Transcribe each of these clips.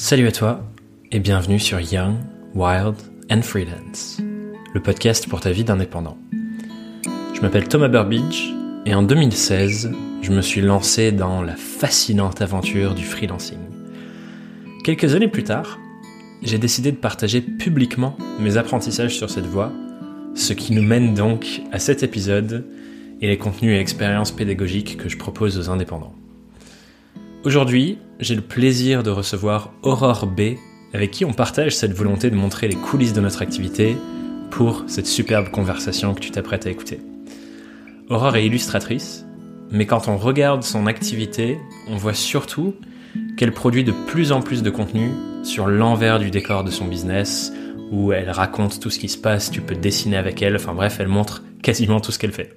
Salut à toi et bienvenue sur Young, Wild and Freelance, le podcast pour ta vie d'indépendant. Je m'appelle Thomas Burbidge et en 2016, je me suis lancé dans la fascinante aventure du freelancing. Quelques années plus tard, j'ai décidé de partager publiquement mes apprentissages sur cette voie, ce qui nous mène donc à cet épisode et les contenus et expériences pédagogiques que je propose aux indépendants. Aujourd'hui, j'ai le plaisir de recevoir Aurore B, avec qui on partage cette volonté de montrer les coulisses de notre activité pour cette superbe conversation que tu t'apprêtes à écouter. Aurore est illustratrice, mais quand on regarde son activité, on voit surtout qu'elle produit de plus en plus de contenu sur l'envers du décor de son business, où elle raconte tout ce qui se passe, tu peux dessiner avec elle, enfin bref, elle montre quasiment tout ce qu'elle fait.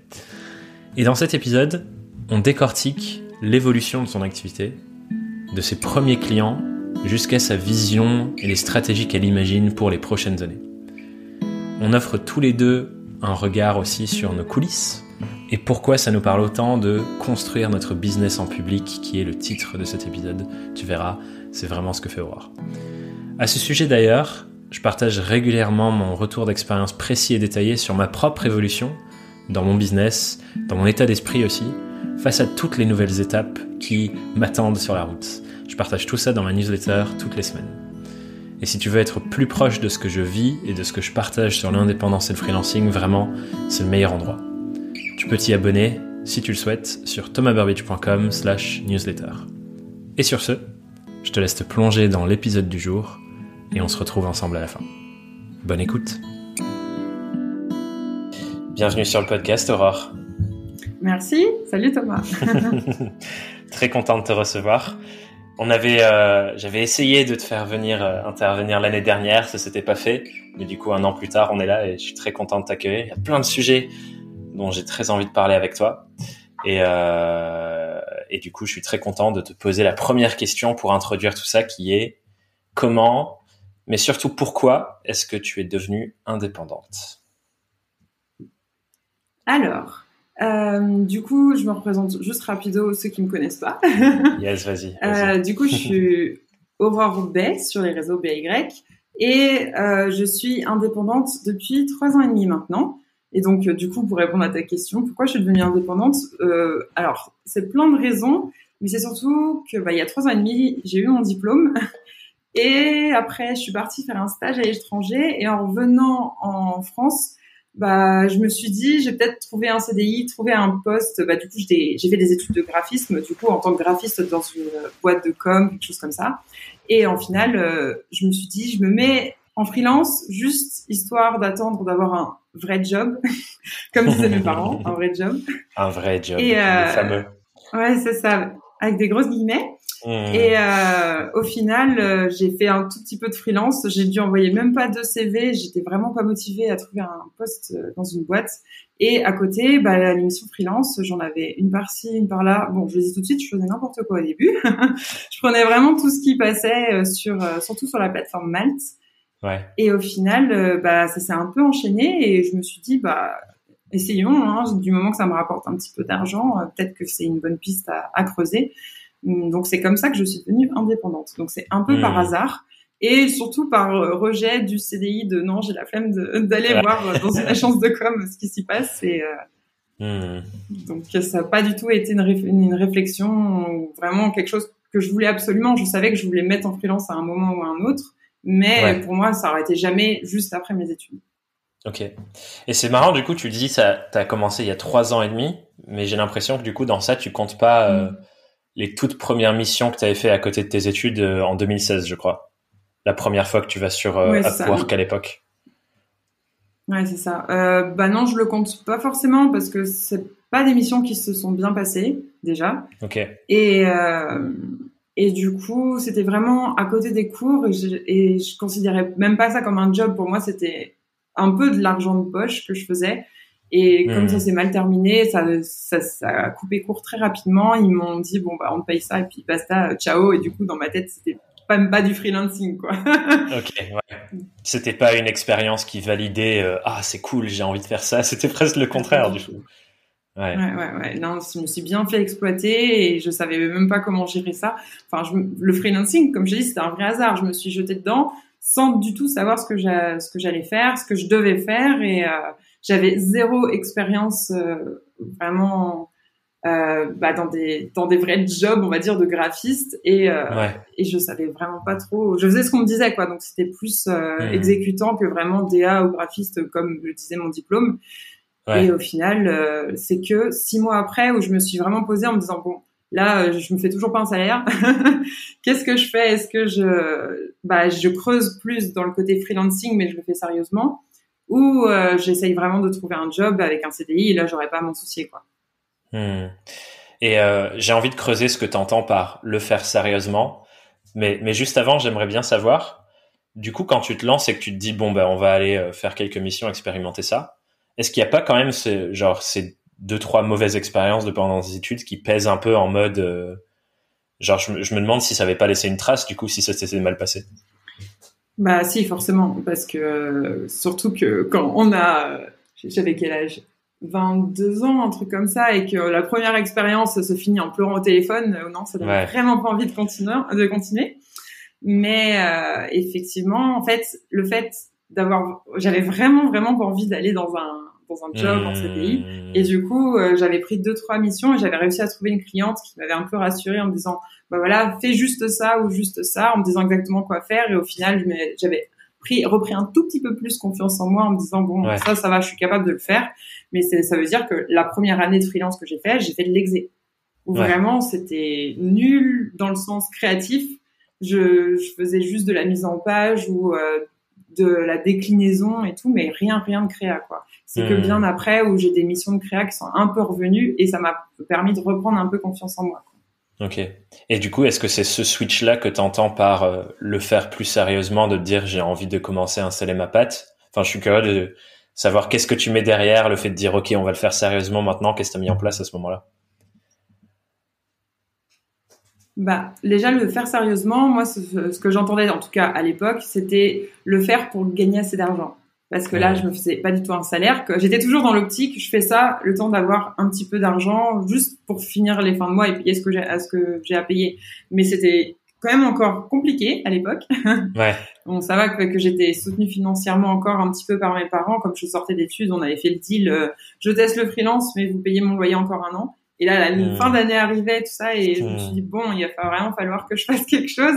Et dans cet épisode, on décortique l'évolution de son activité, de ses premiers clients jusqu'à sa vision et les stratégies qu'elle imagine pour les prochaines années. On offre tous les deux un regard aussi sur nos coulisses et pourquoi ça nous parle autant de construire notre business en public qui est le titre de cet épisode. Tu verras, c'est vraiment ce que fait Aurore. À ce sujet d'ailleurs, je partage régulièrement mon retour d'expérience précis et détaillé sur ma propre évolution dans mon business, dans mon état d'esprit aussi, face à toutes les nouvelles étapes qui m'attendent sur la route. Je partage tout ça dans ma newsletter toutes les semaines. Et si tu veux être plus proche de ce que je vis et de ce que je partage sur l'indépendance et le freelancing, vraiment, c'est le meilleur endroit. Tu peux t'y abonner, si tu le souhaites, sur thomasburbidge.com slash newsletter. Et sur ce, je te laisse te plonger dans l'épisode du jour et on se retrouve ensemble à la fin. Bonne écoute Bienvenue sur le podcast, Aurore. Merci. Salut Thomas. Très content de te recevoir. On avait, euh, j'avais essayé de te faire venir euh, intervenir l'année dernière, ça s'était pas fait, mais du coup un an plus tard, on est là et je suis très content de t'accueillir. Il y a plein de sujets dont j'ai très envie de parler avec toi et euh, et du coup je suis très content de te poser la première question pour introduire tout ça, qui est comment, mais surtout pourquoi est-ce que tu es devenue indépendante? Alors, euh, du coup, je me représente juste rapido ceux qui me connaissent pas. yes, vas-y. euh, du coup, je suis Aurore Bay sur les réseaux BY et euh, je suis indépendante depuis trois ans et demi maintenant. Et donc, euh, du coup, pour répondre à ta question, pourquoi je suis devenue indépendante euh, Alors, c'est plein de raisons, mais c'est surtout que bah, il y a trois ans et demi, j'ai eu mon diplôme. Et après, je suis partie faire un stage à l'étranger. Et en revenant en France, bah, je me suis dit, j'ai peut-être trouvé un CDI, trouvé un poste. Bah, du coup, j'ai fait des études de graphisme, du coup, en tant que graphiste dans une boîte de com, quelque chose comme ça. Et en final, euh, je me suis dit, je me mets en freelance juste histoire d'attendre d'avoir un vrai job, comme disaient mes parents, un vrai job. Un vrai job, Et euh, fameux. Ouais, c'est ça, avec des grosses guillemets. Mmh. Et euh, au final, euh, j'ai fait un tout petit peu de freelance. J'ai dû envoyer même pas de CV. J'étais vraiment pas motivée à trouver un poste euh, dans une boîte. Et à côté, bah, l'émission freelance, j'en avais une par-ci, une par-là. Bon, je le dis tout de suite, je faisais n'importe quoi au début. je prenais vraiment tout ce qui passait euh, sur, surtout sur la plateforme Malte. Ouais. Et au final, bah, ça s'est un peu enchaîné et je me suis dit, bah, essayons. Hein, du moment que ça me rapporte un petit peu d'argent, peut-être que c'est une bonne piste à, à creuser. Donc c'est comme ça que je suis devenue indépendante. Donc c'est un peu par hmm. hasard et surtout par euh, rejet du CDI de non, j'ai la flemme d'aller voir euh, dans une agence de com ce qui s'y passe. Et, euh, hmm. Donc ça n'a pas du tout été une, une, réflexion, vraiment quelque chose que je voulais absolument. Je savais que je voulais mettre en freelance à un moment ou à un autre, mais pour moi, ça aurait été jamais juste après mes études. Ok. Et c'est marrant, du coup, tu dis, ça, as commencé il y a trois ans et demi, mais j'ai l'impression que du coup, dans ça, tu comptes pas... les toutes premières missions que tu avais fait à côté de tes études euh, en 2016, je crois. La première fois que tu vas sur euh, Upwork à l'époque. Ouais, c'est ça. Euh, bah non, je le compte pas forcément parce que c'est pas des missions qui se sont bien passées déjà. Ok. Et euh, et du coup, c'était vraiment à côté des cours et je, et je considérais même pas ça comme un job. Pour moi, c'était un peu de l'argent de poche que je faisais. Et comme ça s'est mal terminé, ça, ça, ça, a coupé court très rapidement. Ils m'ont dit bon bah on paye ça et puis basta, ciao. Et du coup dans ma tête c'était pas pas du freelancing quoi. ok, ouais. C'était pas une expérience qui validait euh, ah c'est cool, j'ai envie de faire ça. C'était presque le contraire du coup. Ouais. ouais, ouais, Non, je me suis bien fait exploiter et je savais même pas comment gérer ça. Enfin, je, le freelancing, comme je dis, c'était un vrai hasard. Je me suis jetée dedans sans du tout savoir ce que ce que j'allais faire, ce que je devais faire et euh, j'avais zéro expérience euh, vraiment euh, bah, dans des dans des vrais jobs, on va dire, de graphiste et euh, et je savais vraiment pas trop. Je faisais ce qu'on me disait quoi, donc c'était plus euh, mmh. exécutant que vraiment DA ou graphiste comme le disait mon diplôme. Et au final, euh, c'est que six mois après où je me suis vraiment posée en me disant bon, là, je me fais toujours pas un salaire. Qu'est-ce que je fais? Est-ce que je, bah, je creuse plus dans le côté freelancing, mais je le fais sérieusement, ou euh, j'essaye vraiment de trouver un job avec un CDI et là, j'aurais pas à m'en soucier, quoi. Hmm. Et j'ai envie de creuser ce que tu entends par le faire sérieusement, mais mais juste avant, j'aimerais bien savoir. Du coup, quand tu te lances et que tu te dis bon ben on va aller faire quelques missions, expérimenter ça est-ce qu'il n'y a pas quand même ce, genre ces deux trois mauvaises expériences de pendant des études qui pèsent un peu en mode euh, genre je, me demande si ça n'avait pas laissé une trace du coup si ça s'était mal passé? Bah si forcément parce que euh, surtout que quand on a j'avais quel âge? 22 ans, un truc comme ça, et que la première expérience se finit en pleurant au téléphone, euh, non, ça donne vraiment pas envie de continuer. De continuer. Mais effectivement, en fait, le fait d'avoir, j'avais vraiment vraiment pas envie d'aller dans un dans un job en CDI. Mmh. Et du coup, euh, j'avais pris deux trois missions et j'avais réussi à trouver une cliente qui m'avait un peu rassurée en me disant, bah voilà, fais juste ça ou juste ça, en me disant exactement quoi faire. Et au final, j'avais pris repris un tout petit peu plus confiance en moi en me disant bon ça ça va, je suis capable de le faire. Mais ça veut dire que la première année de freelance que j'ai fait, j'ai fait de l'exé. Où vraiment c'était nul dans le sens créatif. Je, je, faisais juste de la mise en page ou euh, de la déclinaison et tout, mais rien, rien de créa, quoi. C'est que hmm. bien après où j'ai des missions de créa qui sont un peu revenues et ça m'a permis de reprendre un peu confiance en moi. Ok. Et du coup, est-ce que c'est ce switch-là que tu entends par euh, le faire plus sérieusement, de te dire j'ai envie de commencer à installer ma patte? Enfin, je suis curieux de savoir qu'est-ce que tu mets derrière le fait de dire ok, on va le faire sérieusement maintenant. Qu'est-ce que tu as mis en place à ce moment-là? Bah, déjà le faire sérieusement, moi ce, que j'entendais en tout cas à l'époque, c'était le faire pour gagner assez d'argent. Parce que là, je me faisais pas du tout un salaire. Que j'étais toujours dans l'optique, je fais ça le temps d'avoir un petit peu d'argent juste pour finir les fins de mois et payer ce que j'ai à ce que j'ai à payer. Mais c'était quand même encore compliqué à l'époque. Ouais. bon, ça va que, que j'étais soutenue financièrement encore un petit peu par mes parents. Comme je sortais d'études, on avait fait le deal. Euh, je teste le freelance, mais vous payez mon loyer encore un an. Et là, la fin d'année arrivait, tout ça, et je me suis dit bon, il va vraiment falloir que je fasse quelque chose,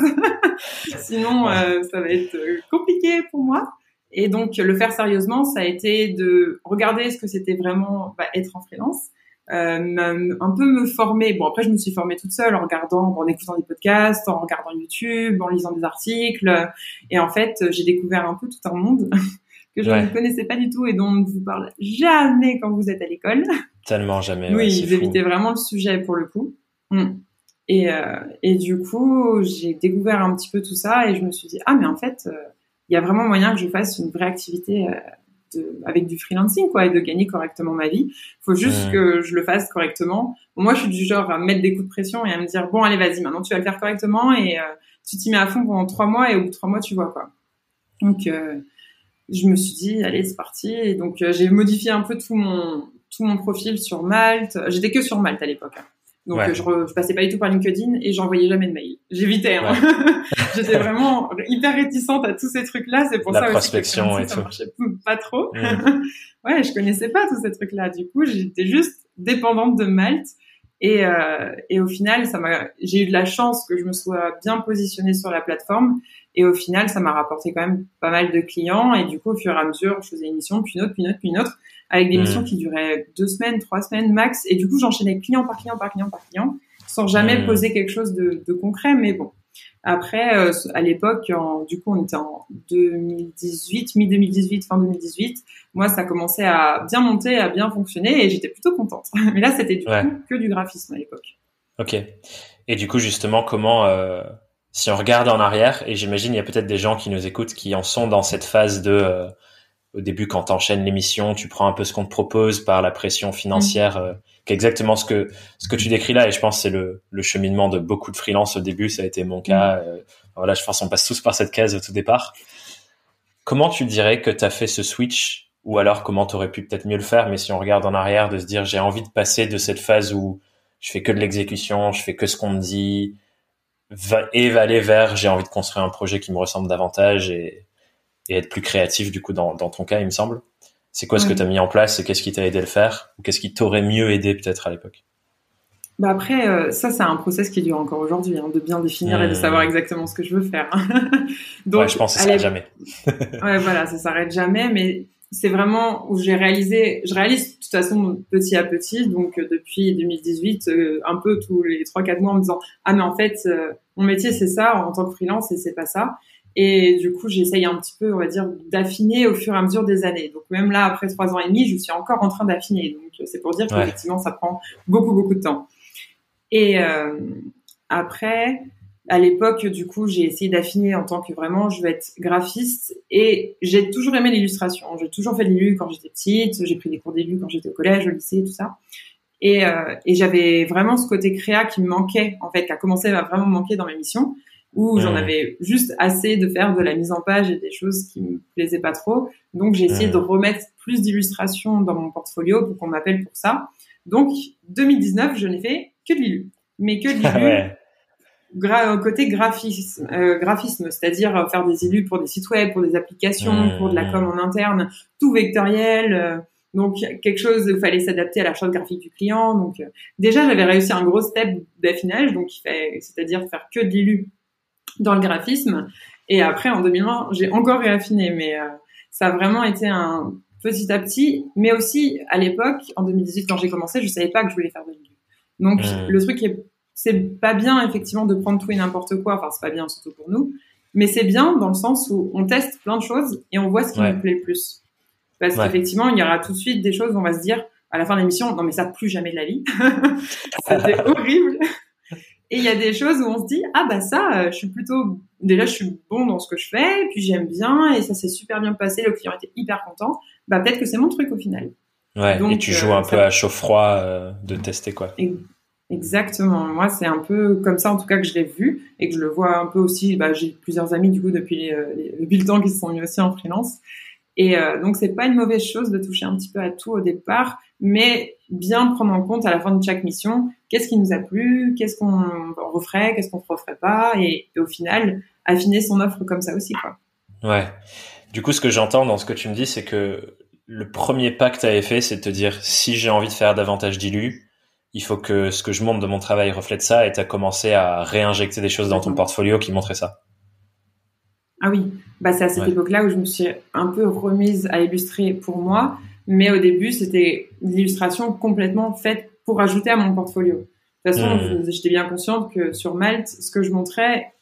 sinon euh, ça va être euh, compliqué pour moi. Et donc le faire sérieusement, ça a été de regarder ce que c'était vraiment bah, être en freelance, euh, un peu me former. Bon après, je me suis formée toute seule en regardant, en écoutant des podcasts, en regardant YouTube, en lisant des articles, et en fait, j'ai découvert un peu tout un monde que je ne connaissais pas du tout et dont on ne vous parle jamais quand vous êtes à l'école. Tellement jamais. Oui, ils évitaient vraiment le sujet pour le coup. Mm. Et, euh, et du coup, j'ai découvert un petit peu tout ça et je me suis dit, ah mais en fait, euh, il y a vraiment moyen que je fasse une vraie activité euh, de, avec du freelancing quoi et de gagner correctement ma vie. Il faut juste que je le fasse correctement. moi, je suis du genre à mettre des coups de pression et à me dire, bon allez vas-y, maintenant tu vas le faire correctement et tu t'y mets à fond pendant trois mois et au bout de trois mois, tu vois quoi. Donc je me suis dit, allez, c'est parti. Et donc, euh, j'ai modifié un peu tout mon, tout mon profil sur Malte. J'étais que sur Malte à l'époque. Hein. Donc, je, je, passais pas du tout par LinkedIn et j'envoyais jamais de mail. J'évitais. Hein. J'étais vraiment hyper réticente à tous ces trucs-là. C'est pour La ça prospection aussi que ça marchait pas trop. Mm. ouais, je connaissais pas tous ces trucs-là. Du coup, j'étais juste dépendante de Malte. Et, euh, et au final, ça m'a, j'ai eu de la chance que je me sois bien positionnée sur la plateforme et au final, ça m'a rapporté quand même pas mal de clients. Et du coup, au fur et à mesure, je faisais une mission, puis une autre, puis une autre, puis une autre, avec des mmh. missions qui duraient deux semaines, trois semaines max. Et du coup, j'enchaînais client par client par client par client, sans jamais mmh. poser quelque chose de, de, concret. Mais bon, après, euh, à l'époque, du coup, on était en 2018, mi-2018, fin 2018. Moi, ça commençait à bien monter, à bien fonctionner, et j'étais plutôt contente. Mais là, c'était du coup que du graphisme à l'époque. Ok. Et du coup, justement, comment euh si on regarde en arrière, et j'imagine il y a peut-être des gens qui nous écoutent qui en sont dans cette phase de euh, au début quand t'enchaînes l'émission, tu prends un peu ce qu'on te propose par la pression financière, euh, qui est exactement ce que ce que tu décris là, et je pense que c'est le, le cheminement de beaucoup de freelance au début, ça a été mon cas. Mm. Euh, voilà, je pense qu'on passe tous par cette case au tout départ. Comment tu dirais que tu as fait ce switch ou alors comment tu aurais pu peut-être mieux le faire, mais si on regarde en arrière, de se dire j'ai envie de passer de cette phase où je fais que de l'exécution, je fais que ce qu'on me dit, et aller vers j'ai envie de construire un projet qui me ressemble davantage et, et être plus créatif du coup dans, dans ton cas, il me semble. C'est quoi ce que tu as mis en place et qu'est-ce qui t'a aidé à le faire ou qu'est-ce qui t'aurait mieux aidé peut-être à l'époque? Bah après, euh, ça, c'est un process qui dure encore aujourd'hui, hein, de bien définir et de savoir mmh. exactement ce que je veux faire. Donc, ouais, je pense que ça s'arrête jamais. ouais, voilà, ça s'arrête jamais, mais c'est vraiment où j'ai réalisé, je réalise de toute façon petit à petit, donc euh, depuis 2018, euh, un peu tous les trois quatre mois en me disant ah mais en fait mon métier c'est ça en tant que freelance et c'est pas ça. Et du coup, j'essaye un petit peu, on va dire, d'affiner au fur et à mesure des années. Donc même là, après trois ans et demi, je suis encore en train d'affiner. Donc c'est pour dire qu'effectivement, ça prend beaucoup beaucoup de temps. Et euh, après, à l'époque, du coup, j'ai essayé d'affiner en tant que vraiment, je veux être graphiste. Et j'ai toujours aimé l'illustration. J'ai toujours fait de l'illu quand j'étais petite. J'ai pris des cours d'illu quand j'étais au collège, au lycée, tout ça. Et, euh, et j'avais vraiment ce côté créa qui me manquait, en fait, qui a commencé à vraiment manquer dans mes missions, où j'en avais juste assez de faire de la mise en page et des choses qui me plaisaient pas trop. Donc j'ai essayé de remettre plus d'illustrations dans mon portfolio pour qu'on m'appelle pour ça. Donc 2019, je n'ai fait que de l'illu, mais que de l'illu. Gra côté graphisme, euh, graphisme c'est-à-dire euh, faire des illus pour des sites web, pour des applications, pour de la com en interne, tout vectoriel. Euh, donc quelque chose où il fallait s'adapter à la charte graphique du client. Donc déjà j'avais réussi un gros step d'affinage, donc c'est-à-dire faire que de dans le graphisme. Et après en 2020 j'ai encore réaffiné, mais ça a vraiment été un petit à petit. Mais aussi à l'époque en 2018 quand j'ai commencé, je savais pas que je voulais faire de l'illu. Donc le truc est, c'est pas bien effectivement de prendre tout et n'importe quoi. Enfin c'est pas bien surtout pour nous, mais c'est bien dans le sens où on teste plein de choses et on voit ce qui nous plaît le plus. Parce qu'effectivement il y aura tout de suite des choses où on va se dire à la fin de l'émission non mais ça plus jamais de la vie. C'était horrible. Et il y a des choses où on se dit ah bah ça euh, je suis plutôt déjà je suis bon dans ce que je fais puis j'aime bien et ça s'est super bien passé le client était hyper content bah peut-être que c'est mon truc au final Ouais, et tu joues euh, un peu à chaud-froid euh, de tester quoi. Exactement. Moi, c'est un peu comme ça, en tout cas, que je l'ai vu et que je le vois un peu aussi. Bah, j'ai plusieurs amis du coup depuis, euh, depuis le temps qui se sont mis aussi en freelance. Et euh, donc, c'est pas une mauvaise chose de toucher un petit peu à tout au départ, mais bien prendre en compte à la fin de chaque mission qu'est-ce qui nous a plu, qu'est-ce qu'on referait, qu'est-ce qu'on ne referait pas, et, au final, affiner son offre comme ça aussi, quoi. Ouais. Du coup, ce que j'entends dans ce que tu me dis, c'est que le premier pas que tu avais fait, c'est de te dire si j'ai envie de faire davantage d'illu, il faut que ce que je montre de mon travail reflète ça et tu as commencé à réinjecter des choses dans ton portfolio qui montraient ça. Ah oui, bah c'est à cette époque-là où je me suis un peu remise à illustrer pour moi, mais au début c'était l'illustration complètement faite pour ajouter à mon portfolio. De toute façon, hmm. j'étais bien consciente que sur Malte, ce que je montrais,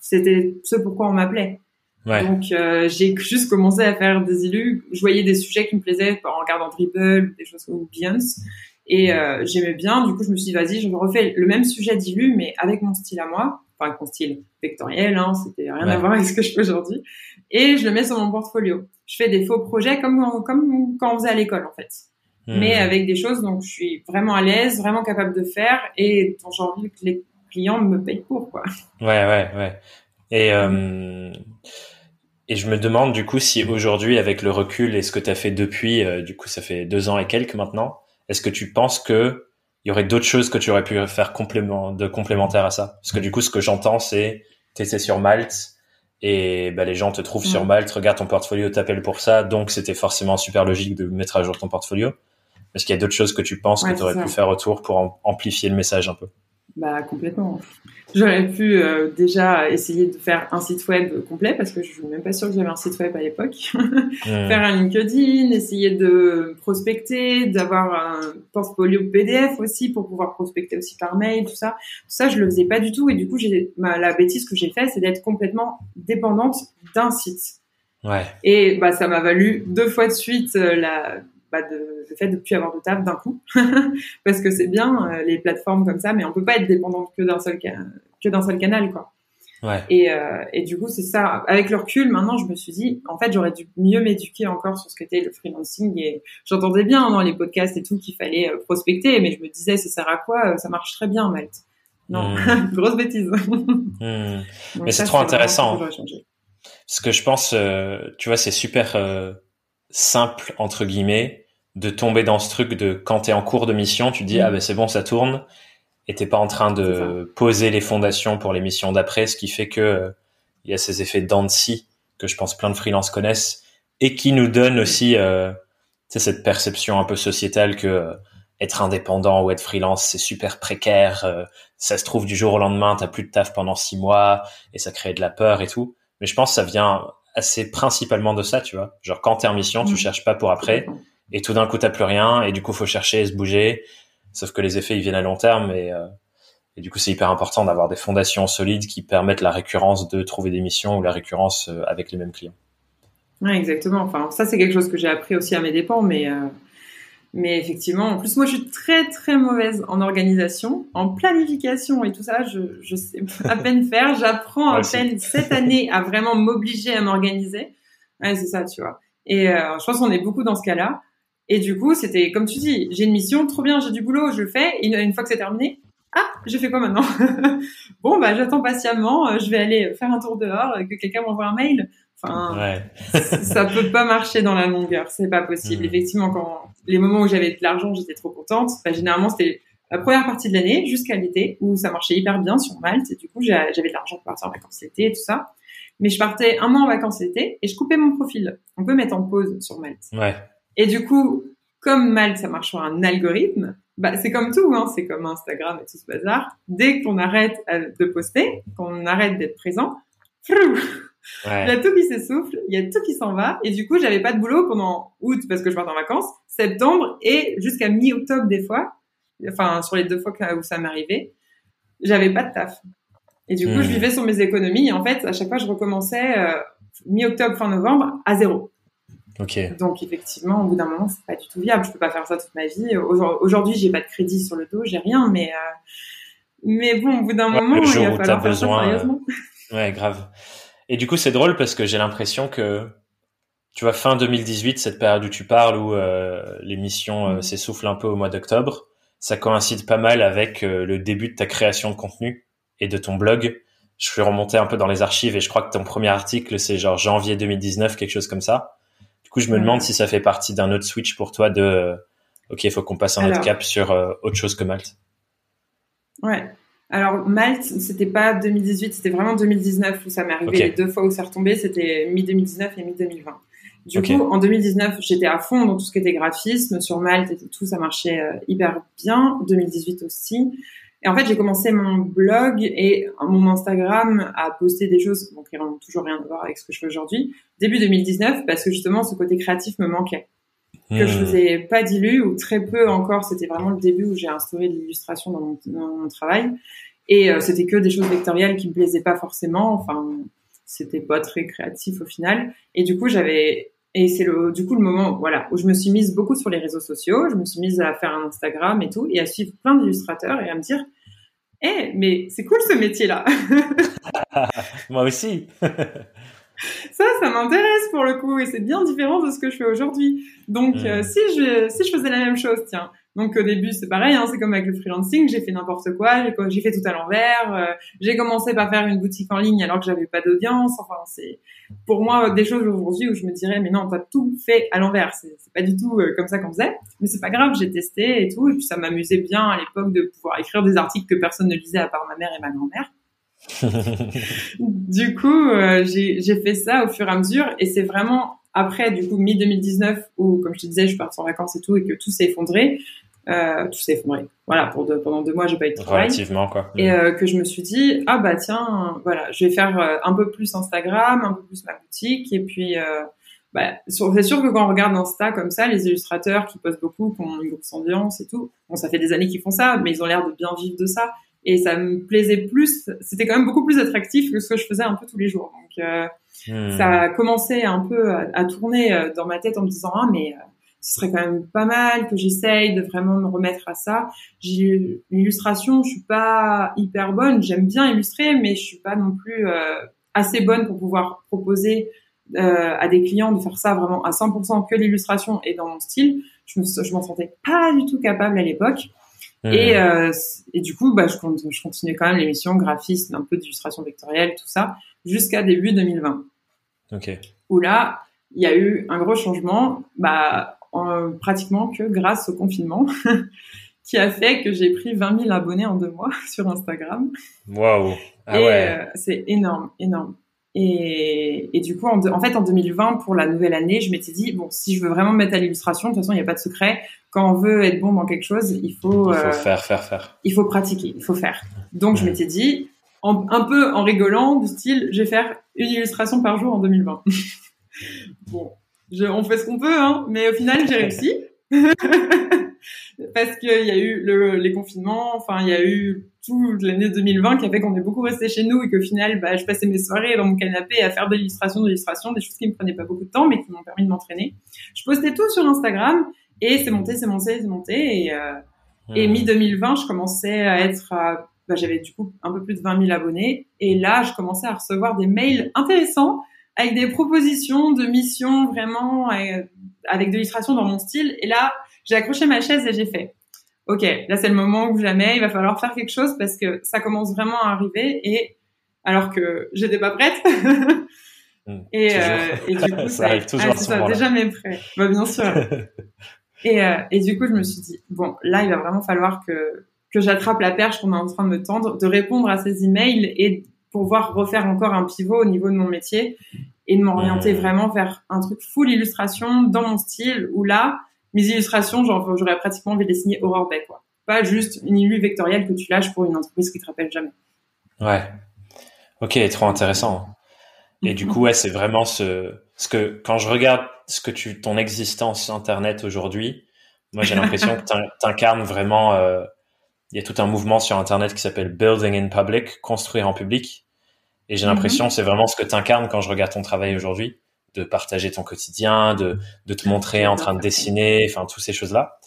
c'était ce pourquoi on m'appelait. Donc euh, j'ai juste commencé à faire des illus. Je voyais des sujets qui me plaisaient en regardant Dribble, des choses comme Beyoncé. Et euh, j'aimais bien. Du coup, je me suis dit, vas-y, je refais le même sujet d'illu, mais avec mon style à moi. Enfin, avec mon style vectoriel, hein, c'était rien à voir avec ce que je fais aujourd'hui. Et je le mets sur mon portfolio. Je fais des faux projets comme, comme quand on faisait à l'école, en fait. Hmm. Mais avec des choses dont je suis vraiment à l'aise, vraiment capable de faire et dont j'ai envie que les clients me payent pour, quoi. Ouais, ouais, ouais. Et... Euh et je me demande du coup si aujourd'hui, avec le recul et ce que tu as fait depuis, euh, du coup ça fait deux ans et quelques maintenant, est-ce que tu penses que il y aurait d'autres choses que tu aurais pu faire complément, de complémentaire à ça? Parce que du coup, ce que j'entends, c'est tu étais sur Malte et bah, les gens te trouvent sur Malte, regardent ton portfolio, t'appellent pour ça, donc c'était forcément super logique de mettre à jour ton portfolio. Est-ce qu'il y a d'autres choses que tu penses que tu aurais pu faire autour pour amplifier le message un peu? Bah complètement. J'aurais pu euh, déjà essayer de faire un site web complet parce que je suis même pas sûre que j'avais un site web à l'époque. faire un LinkedIn, essayer de prospecter, d'avoir un portfolio PDF aussi pour pouvoir prospecter aussi par mail, tout ça. Tout ça, je le faisais pas du tout et du coup, j'ai la bêtise que j'ai fait, c'est d'être complètement dépendante d'un site. Ouais. Et bah ça m'a valu deux fois de suite euh, la bah, de, le fait de plus avoir de taf d'un coup, parce que c'est bien euh, les plateformes comme ça, mais on peut pas être dépendante que d'un seul que d'un seul canal, quoi. Ouais. Et, euh, et du coup, c'est ça. Avec le recul, maintenant, je me suis dit, en fait, j'aurais dû mieux m'éduquer encore sur ce qu'était le freelancing. Et j'entendais bien dans les podcasts et tout qu'il fallait euh, prospecter, mais je me disais, ça sert à quoi Ça marche très bien, Malte. Non, hmm. grosse bêtise. Hmm. Mais c'est trop intéressant. Parce que je pense, tu vois, c'est super simple entre guillemets de tomber dans ce truc de quand t'es en cours de mission, tu dis mm. ah ben c'est bon ça tourne et t'es pas en train de poser les fondations pour les missions d'après, ce qui fait que euh, il y a ces effets dents que je pense plein de freelances connaissent et qui nous donnent aussi euh, cette perception un peu sociétale que euh, être indépendant ou être freelance c'est super précaire, euh, ça se trouve du jour au lendemain t'as plus de taf pendant six mois et ça crée de la peur et tout. Mais je pense que ça vient assez principalement de ça, tu vois. Genre quand t'es en mission, tu mm. cherches pas pour après et tout d'un coup t'as plus rien et du coup faut chercher et se bouger. Sauf que les effets ils viennent à long terme et, euh, et du coup c'est hyper important d'avoir des fondations solides qui permettent la récurrence de trouver des missions ou la récurrence euh, avec les mêmes clients. Ouais, exactement. Enfin, ça c'est quelque chose que j'ai appris aussi à mes dépens, mais euh, mais effectivement, en plus moi je suis très très mauvaise en organisation, en planification et tout ça, je je sais à peine faire. J'apprends à peine cette année à vraiment m'obliger à m'organiser. Ouais, c'est ça, tu vois. Et je pense qu'on est beaucoup dans ce cas-là. Et du coup, c'était comme tu dis, j'ai une mission, trop bien, j'ai du boulot, je le fais. Et une, fois que c'est terminé, ah, je fais quoi maintenant Bon, bah j'attends patiemment, euh, je vais aller faire un tour dehors, euh, que quelqu'un m'envoie un mail. Enfin, ouais. ça peut pas marcher dans la longueur, c'est pas possible. Hmm. Effectivement, quand les moments où j'avais de l'argent, j'étais trop contente. Bah, généralement, c'était la première partie de l'année jusqu'à l'été où ça marchait hyper bien sur Malte et du coup j'avais de l'argent pour partir en vacances l'été et tout ça. Mais je partais un mois en vacances l'été et je coupais mon profil. On peut mettre en pause sur Malte. Ouais. Et du coup, comme Malte, ça marche sur un algorithme, bah, c'est comme tout, hein, c'est comme Instagram et tout ce bazar. Dès qu'on arrête de poster, qu'on arrête d'être présent, il y a tout qui s'essouffle, il y a tout qui s'en va. Et du coup, j'avais pas de boulot pendant août parce que je partais en vacances, septembre et jusqu'à mi-octobre des fois. Enfin, sur les deux fois où ça m'arrivait, j'avais pas de taf. Et du coup, je hmm. vivais sur mes économies. Et en fait, à chaque fois, je recommençais euh, mi-octobre, fin novembre à zéro. Donc effectivement, au bout d'un moment, c'est pas du tout viable. Je peux pas faire ça toute ma vie. Aujourd'hui, j'ai pas de crédit sur le dos, j'ai rien, mais euh, mais bon, au bout d'un moment, il va falloir faire besoin, ça sérieusement. Ouais, grave. Et du coup, c'est drôle parce que j'ai l'impression que tu vois fin 2018, cette période où tu parles où euh, l'émission euh, mm. s'essouffle un peu au mois d'octobre, ça coïncide pas mal avec le début de ta création de contenu et de ton blog. Je suis remonté un peu dans les archives et je crois que ton premier article c'est genre janvier 2019, quelque chose comme ça. Du coup, je me demande si ça fait partie d'un autre switch pour toi de, euh, ok, il faut qu'on passe un autre cap sur euh, autre chose que Malte. Ouais. Alors Malte, c'était pas 2018, c'était vraiment 2019 où ça m'est arrivé. Les deux fois où ça retombé, c'était mi-2019 et mi-2020. Du coup, en 2019, j'étais à fond dans tout ce qui était graphisme sur Malte et tout, ça marchait euh, hyper bien. 2018 aussi. Et en fait, j'ai commencé mon blog et mon Instagram à poster des choses bon, qui n'ont toujours rien à voir avec ce que je fais aujourd'hui, début 2019, parce que justement, ce côté créatif me manquait. Que je hmm. faisais pas dilu ou très peu encore. C'était vraiment le début où j'ai instauré de l'illustration dans, mon, travail. Et euh, c'était que des choses vectorielles qui me plaisaient pas forcément. Enfin, c'était pas très créatif au final. Et du coup, j'avais et c'est le, du coup le moment, voilà, où je me suis mise beaucoup sur les réseaux sociaux. Je me suis mise à faire un Instagram et tout, et à suivre plein d'illustrateurs et à me dire, eh, mais c'est cool ce métier-là. Moi aussi. ça, ça m'intéresse pour le coup, et c'est bien différent de ce que je fais aujourd'hui. Donc, hmm. euh, si je, si je faisais la même chose, tiens, donc au début c'est pareil, hein, c'est comme avec le freelancing, j'ai fait n'importe quoi, j'ai fait tout à l'envers, euh, j'ai commencé par faire une boutique en ligne alors que j'avais pas d'audience. Enfin c'est pour moi des choses aujourd'hui où je me dirais mais non t'as tout fait à l'envers, c'est pas du tout euh, comme ça qu'on faisait, mais c'est pas grave, j'ai testé et tout. Et puis ça m'amusait bien à l'époque de pouvoir écrire des articles que personne ne lisait à part ma mère et ma grand-mère. du coup euh, j'ai fait ça au fur et à mesure. Et c'est vraiment après, du coup, mi-2019, où, comme je te disais, je suis partie en vacances et tout, et que tout s'est effondré, euh, tout s'est effondré. Voilà, pour pendant deux mois, j'ai pas eu de travail. Relativement, quoi. Et euh, que je me suis dit, ah bah tiens, voilà, je vais faire euh, un peu plus Instagram, un peu plus ma boutique, et puis, euh, bah, c'est sûr que quand on regarde Insta comme ça, les illustrateurs qui postent beaucoup, qui ont une grosse ambiance et tout, bon, ça fait des années qu'ils font ça, mais ils ont l'air de bien vivre de ça. Et ça me plaisait plus, c'était quand même beaucoup plus attractif que ce que je faisais un peu tous les jours. Donc, euh, Hmm. Ça a commencé un peu à, tourner euh, dans ma tête en me disant ah mais euh, ce serait quand même pas mal que j'essaye de vraiment me remettre à ça. J'ai l'illustration, je suis pas hyper bonne. J'aime bien illustrer, mais je suis pas non plus euh, assez bonne pour pouvoir proposer euh, à des clients de faire ça vraiment à 100% que l'illustration et dans mon style. Je, je m'en sentais pas du tout capable à l'époque. Et, euh, et du coup, bah, je, je continue quand même l'émission graphisme, un peu d'illustration vectorielle, tout ça, jusqu'à début 2020. Ok. Où là, il y a eu un gros changement, bah, en, pratiquement que grâce au confinement, qui a fait que j'ai pris 20 000 abonnés en deux mois sur Instagram. Waouh! Ah ouais. Euh, c'est énorme, énorme. Et, et, du coup, en, en, fait, en 2020, pour la nouvelle année, je m'étais dit, bon, si je veux vraiment me mettre à l'illustration, de toute façon, il n'y a pas de secret. Quand on veut être bon dans quelque chose, il faut... Il faut euh, faire, faire, faire. Il faut pratiquer, il faut faire. Donc, je m'étais dit, en, un peu en rigolant, du style, je vais faire une illustration par jour en 2020. bon, je, on fait ce qu'on peut, hein, mais au final, j'ai réussi. Parce qu'il y a eu le, les confinements, enfin, il y a eu toute l'année 2020 qui a fait qu'on est beaucoup resté chez nous et qu'au final, bah, je passais mes soirées dans mon canapé à faire de l'illustration, de l'illustration, des choses qui me prenaient pas beaucoup de temps, mais qui m'ont permis de m'entraîner. Je postais tout sur Instagram et c'est monté, c'est monté, c'est monté. Et, euh, et hmm. mi-2020, je commençais à être, bah, j'avais du coup un peu plus de 20 000 abonnés. Et là, je commençais à recevoir des mails intéressants avec des propositions de missions vraiment euh, avec de l'illustration dans mon style. Et là, j'ai accroché ma chaise et j'ai fait, ok, là c'est le moment où jamais il va falloir faire quelque chose parce que ça commence vraiment à arriver et alors que j'étais pas prête. Hmm, et, euh, et, du coup, ça, arrive toujours. Ah, ça, déjà mais prêt. Bah, bien sûr. et, euh, et du coup, je me suis dit bon, là, il va vraiment falloir que que j'attrape la perche qu'on est en train de me tendre, de répondre à ces emails et pouvoir refaire encore un pivot au niveau de mon métier et de m'orienter vraiment vers un truc full illustration dans mon style où là, mes illustrations, genre, j'aurais pratiquement envie de dessiner Aurore Bay, quoi. Pas juste une illu vectorielle que tu lâches pour une entreprise qui te rappelle jamais. Ouais. Ok, trop intéressant. Et du coup, ouais, c'est vraiment ce, ce que, quand je regarde ce que tu, ton existence Internet aujourd'hui, moi, j'ai l'impression que tu incarnes vraiment, euh, il y a tout un mouvement sur Internet qui s'appelle Building in Public, construire en public. Et j'ai l'impression, mm-hmm. c'est vraiment ce que tu incarnes quand je regarde ton travail aujourd'hui, de partager ton quotidien, de, de te montrer en train de dessiner, enfin, toutes ces choses-là.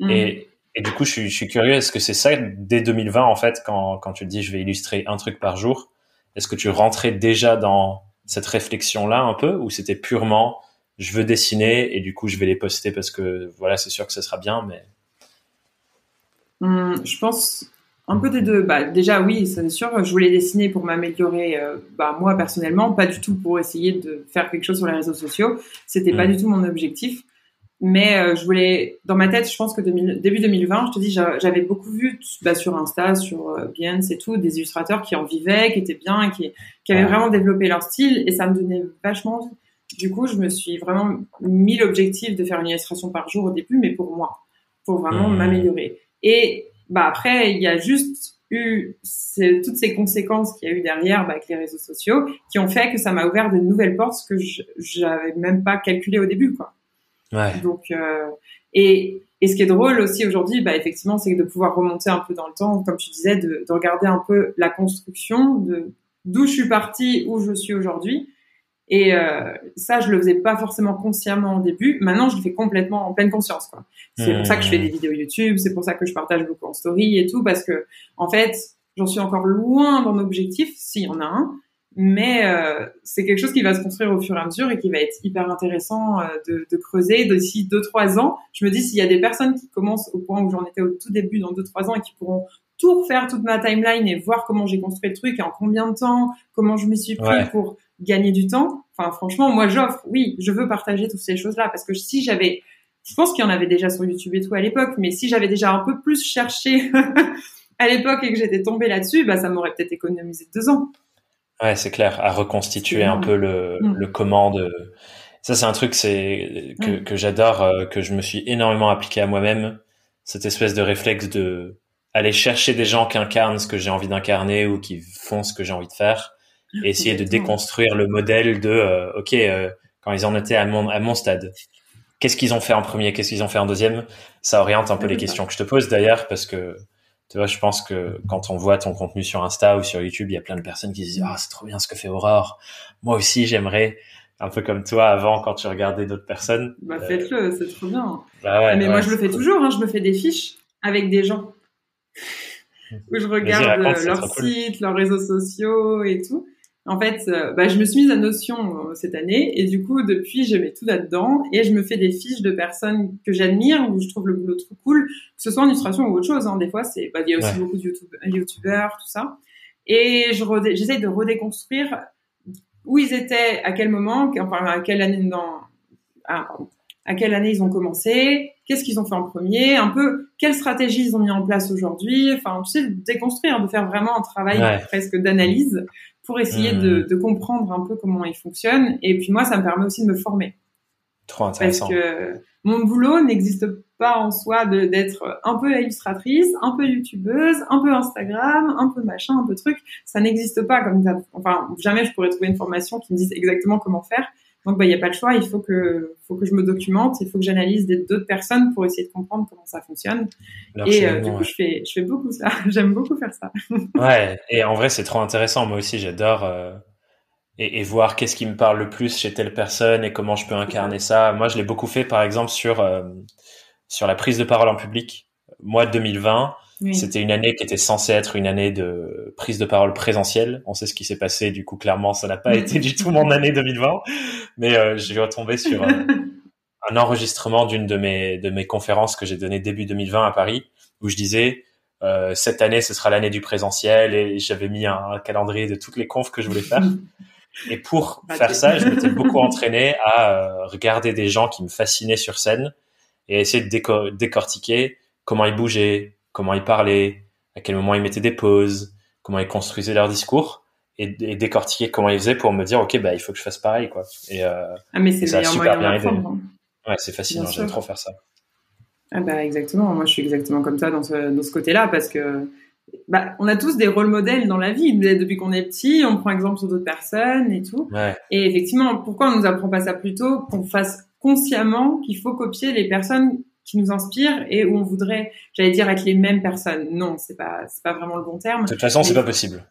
Mm-hmm. Et, et, du coup, je suis, je suis curieux, est-ce que c'est ça, dès 2020, en fait, quand, quand tu te dis je vais illustrer un truc par jour, est-ce que tu rentrais déjà dans cette réflexion-là un peu, ou c'était purement je veux dessiner et du coup je vais les poster parce que voilà, c'est sûr que ce sera bien, mais Hum, je pense un peu des deux. Bah, déjà, oui, c'est sûr. Je voulais dessiner pour m'améliorer, euh, bah, moi personnellement, pas du tout pour essayer de faire quelque chose sur les réseaux sociaux. C'était pas hum. du tout mon objectif. Mais euh, je voulais, dans ma tête, je pense que début 2020, je te dis, j'avais beaucoup vu bah, sur Insta, sur euh, Behance et tout, des illustrateurs qui en vivaient, qui étaient bien, qui, qui avaient vraiment développé leur style, et ça me donnait vachement. Du coup, je me suis vraiment mis l'objectif de faire une illustration par jour au début, mais pour moi, pour vraiment hum. m'améliorer. Et bah après, il y a juste eu toutes ces conséquences qu'il y a eu derrière bah, avec les réseaux sociaux qui ont fait que ça m'a ouvert de nouvelles portes que je n'avais même pas calculé au début quoi. Ouais. Donc euh, et et ce qui est drôle aussi aujourd'hui, bah effectivement, c'est de pouvoir remonter un peu dans le temps, comme tu disais, de, de regarder un peu la construction de d'où je suis partie, où je suis aujourd'hui, et euh, ça, je le faisais pas forcément consciemment au début. Maintenant, je le fais complètement en pleine conscience. Quoi. C'est pour ça que je fais des vidéos YouTube, c'est pour ça que je partage beaucoup en story et tout, parce que en fait, j'en suis encore loin dans mon objectif, s'il y en a un. Mais euh, c'est quelque chose qui va se construire au fur et à mesure et qui va être hyper intéressant euh, de, de, creuser. D'ici deux trois ans, je me dis s'il y a des personnes qui commencent au point où j'en étais au tout début dans deux trois ans et qui pourront tout refaire toute ma timeline et voir comment j'ai construit le truc et en combien de temps, comment je me suis pris pour gagner du temps. Enfin, franchement, moi, j'offre. Oui, je veux partager toutes ces choses-là parce que si j'avais, je pense qu'il y en avait déjà sur YouTube et tout à l'époque, mais si j'avais déjà un peu plus cherché à l'époque et que j'étais tombée là-dessus, bah, ça m'aurait peut-être économisé deux ans. Ouais, c'est clair, à reconstituer un peu le, mm. le comment de. Ça, c'est un truc c'est que, mm. que j'adore, euh, que je me suis énormément appliqué à moi-même. Cette espèce de réflexe de aller chercher des gens qui incarnent ce que j'ai envie d'incarner ou qui font ce que j'ai envie de faire et essayer de déconstruire le modèle de euh, ok euh, quand ils en étaient à mon à mon stade qu'est-ce qu'ils ont fait en premier qu'est-ce qu'ils ont fait en deuxième? Ça oriente un peu les questions que je te pose d'ailleurs parce que tu vois je pense que quand on voit ton contenu sur Insta ou sur YouTube il y a plein de personnes qui se disent ah c'est trop bien ce que fait Aurore. Moi aussi j'aimerais un peu comme toi avant quand tu regardais d'autres personnes. Bah faites-le c'est trop bien. bah ouais, mais moi je le fais toujours hein, je me fais des fiches avec des gens. Où je regarde leur site, leurs réseaux sociaux et tout. En fait, euh, bah, je me suis mise à Notion euh, cette année et du coup, depuis, je mets tout là-dedans et je me fais des fiches de personnes que j'admire ou je trouve le boulot trop cool, que ce soit en illustration ou autre chose. Hein. Des fois, c'est, bah, il y a aussi beaucoup de YouTube, YouTubeurs, tout ça. Et je j'essaye de redéconstruire où ils étaient, à quel moment, enfin à quelle année dans, ah, à quelle année ils ont commencé, qu'est-ce qu'ils ont fait en premier, un peu quelle stratégie ils ont mis en place aujourd'hui, enfin tu sais déconstruire, de faire vraiment un travail presque d'analyse pour essayer de, mmh. de, comprendre un peu comment ils fonctionnent. Et puis moi, ça me permet aussi de me former. Trop intéressant. Parce que mon boulot n'existe pas en soi d'être un peu illustratrice, un peu youtubeuse, un peu Instagram, un peu machin, un peu truc. Ça n'existe pas comme ça. Enfin, jamais je pourrais trouver une formation qui me dise exactement comment faire. Donc, bah, il n'y a pas de choix. Il faut que, faut que je me documente. Il faut que j'analyse d'autres personnes pour essayer de comprendre comment ça fonctionne. et euh, du coup, je fais, je fais beaucoup ça. J'aime beaucoup faire ça. ouais. Et en vrai, c'est trop intéressant. Moi aussi, j'adore. Euh, et, et, voir qu'est-ce qui me parle le plus chez telle personne et comment je peux incarner ça. Moi, je l'ai beaucoup fait, par exemple, sur, euh, sur la prise de parole en public. Moi, 2020, c'était une année qui était censée être une année de prise de parole présentielle. On sait ce qui s'est passé, du coup clairement ça n'a pas été du tout mon année 2020. Mais euh, j'ai retombé sur euh, un enregistrement d'une de mes de mes conférences que j'ai donné début 2020 à Paris, où je disais euh, cette année ce sera l'année du présentiel et j'avais mis un, calendrier de toutes les confs que je voulais faire. Et pour faire ça, je m'étais beaucoup entraîné à euh, regarder des gens qui me fascinaient sur scène et essayer de décortiquer comment ils bougeaient, comment ils parlaient, à quel moment ils mettaient des pauses, comment ils construisaient leur discours et, décortiquer comment ils faisaient pour me dire ok bah il faut que je fasse pareil quoi. Et, euh, ah mais c'est super bien aidé. Hein. Ouais c'est fascinant, j'aime trop faire ça. Ah bah exactement, moi je suis exactement comme ça dans ce, dans ce côté-là parce que bah, on a tous des rôles modèles dans la vie. Depuis qu'on est petit, on prend exemple sur d'autres personnes et tout. Ouais. Et effectivement, pourquoi on nous apprend pas ça plus tôt? Qu'on fasse consciemment qu'il faut copier les personnes qui nous inspirent et où on voudrait, j'allais dire, être les mêmes personnes. Non, c'est pas, c'est pas vraiment le bon terme. De toute façon, c'est pas possible.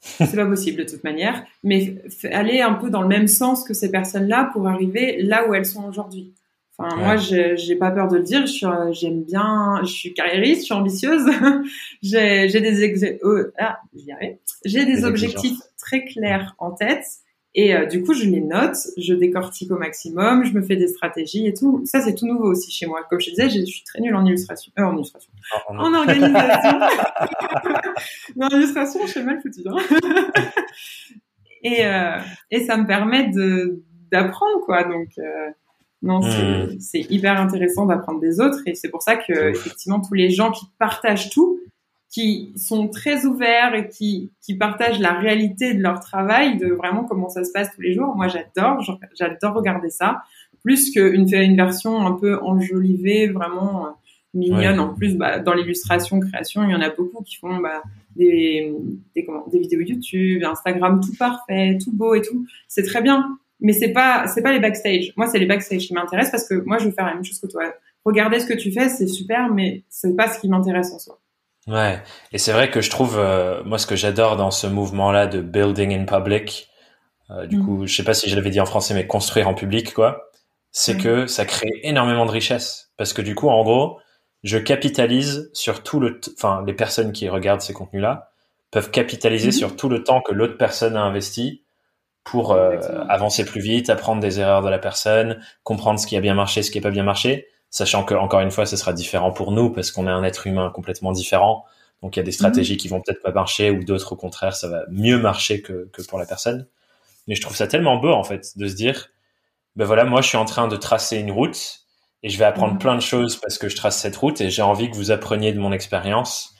c'est pas possible de toute manière, mais aller un peu dans le même sens que ces personnes-là pour arriver là où elles sont aujourd'hui. Enfin, moi, j'ai pas peur de le dire. J'aime bien. Je suis carriériste, je suis ambitieuse. j'ai des oh, ah, J'ai des, des objectifs très clairs en tête et euh, du coup, je les note, je décortique au maximum, je me fais des stratégies et tout. Ça, c'est tout nouveau aussi chez moi. Comme je disais, je suis très nulle en illustration. Euh, en illustration. Ah, en organisation. en illustration, je suis mal foutue. Hein. et, euh, et ça me permet de d'apprendre, quoi. Donc, non, hmm. c'est hyper intéressant d'apprendre des autres. Et c'est pour ça que, effectivement, tous les gens qui partagent tout, qui sont très ouverts et qui, qui partagent la réalité de leur travail, de vraiment comment ça se passe tous les jours. Moi, j'adore, j'adore regarder ça, plus qu'une une version un peu enjolivée, vraiment euh, mignonne. En plus, bah, dans l'illustration, création, il y en a beaucoup qui font bah, des, des, comment, des vidéos YouTube, Instagram, tout parfait, tout beau et tout. C'est très bien, mais c'est pas c'est pas les backstage. Moi, c'est les backstage qui m'intéressent parce que moi, je veux faire la même chose que toi. Regarder ce que tu fais, c'est super, mais c'est pas ce qui m'intéresse en soi. Ouais, et c'est vrai que je trouve, euh, moi, ce que j'adore dans ce mouvement-là de building in public, euh, du mm. coup, je sais pas si je l'avais dit en français, mais construire en public, quoi, c'est que ça crée énormément de richesse. Parce que du coup, en gros, je capitalise sur tout le, enfin, les personnes qui regardent ces contenus-là peuvent capitaliser mm-hmm. sur tout le temps que l'autre personne a investi pour euh, avancer plus vite, apprendre des erreurs de la personne, comprendre ce qui a bien marché, ce qui n'a pas bien marché sachant que encore une fois, ce sera différent pour nous parce qu'on est un être humain complètement différent. Donc il y a des stratégies mhm. qui vont peut-être pas marcher ou d'autres au contraire, ça va mieux marcher que, que pour la personne. Mais je trouve ça tellement beau en fait de se dire, ben voilà, moi je suis en train de tracer une route et je vais apprendre mhm. plein de choses parce que je trace cette route et j'ai envie que vous appreniez de mon expérience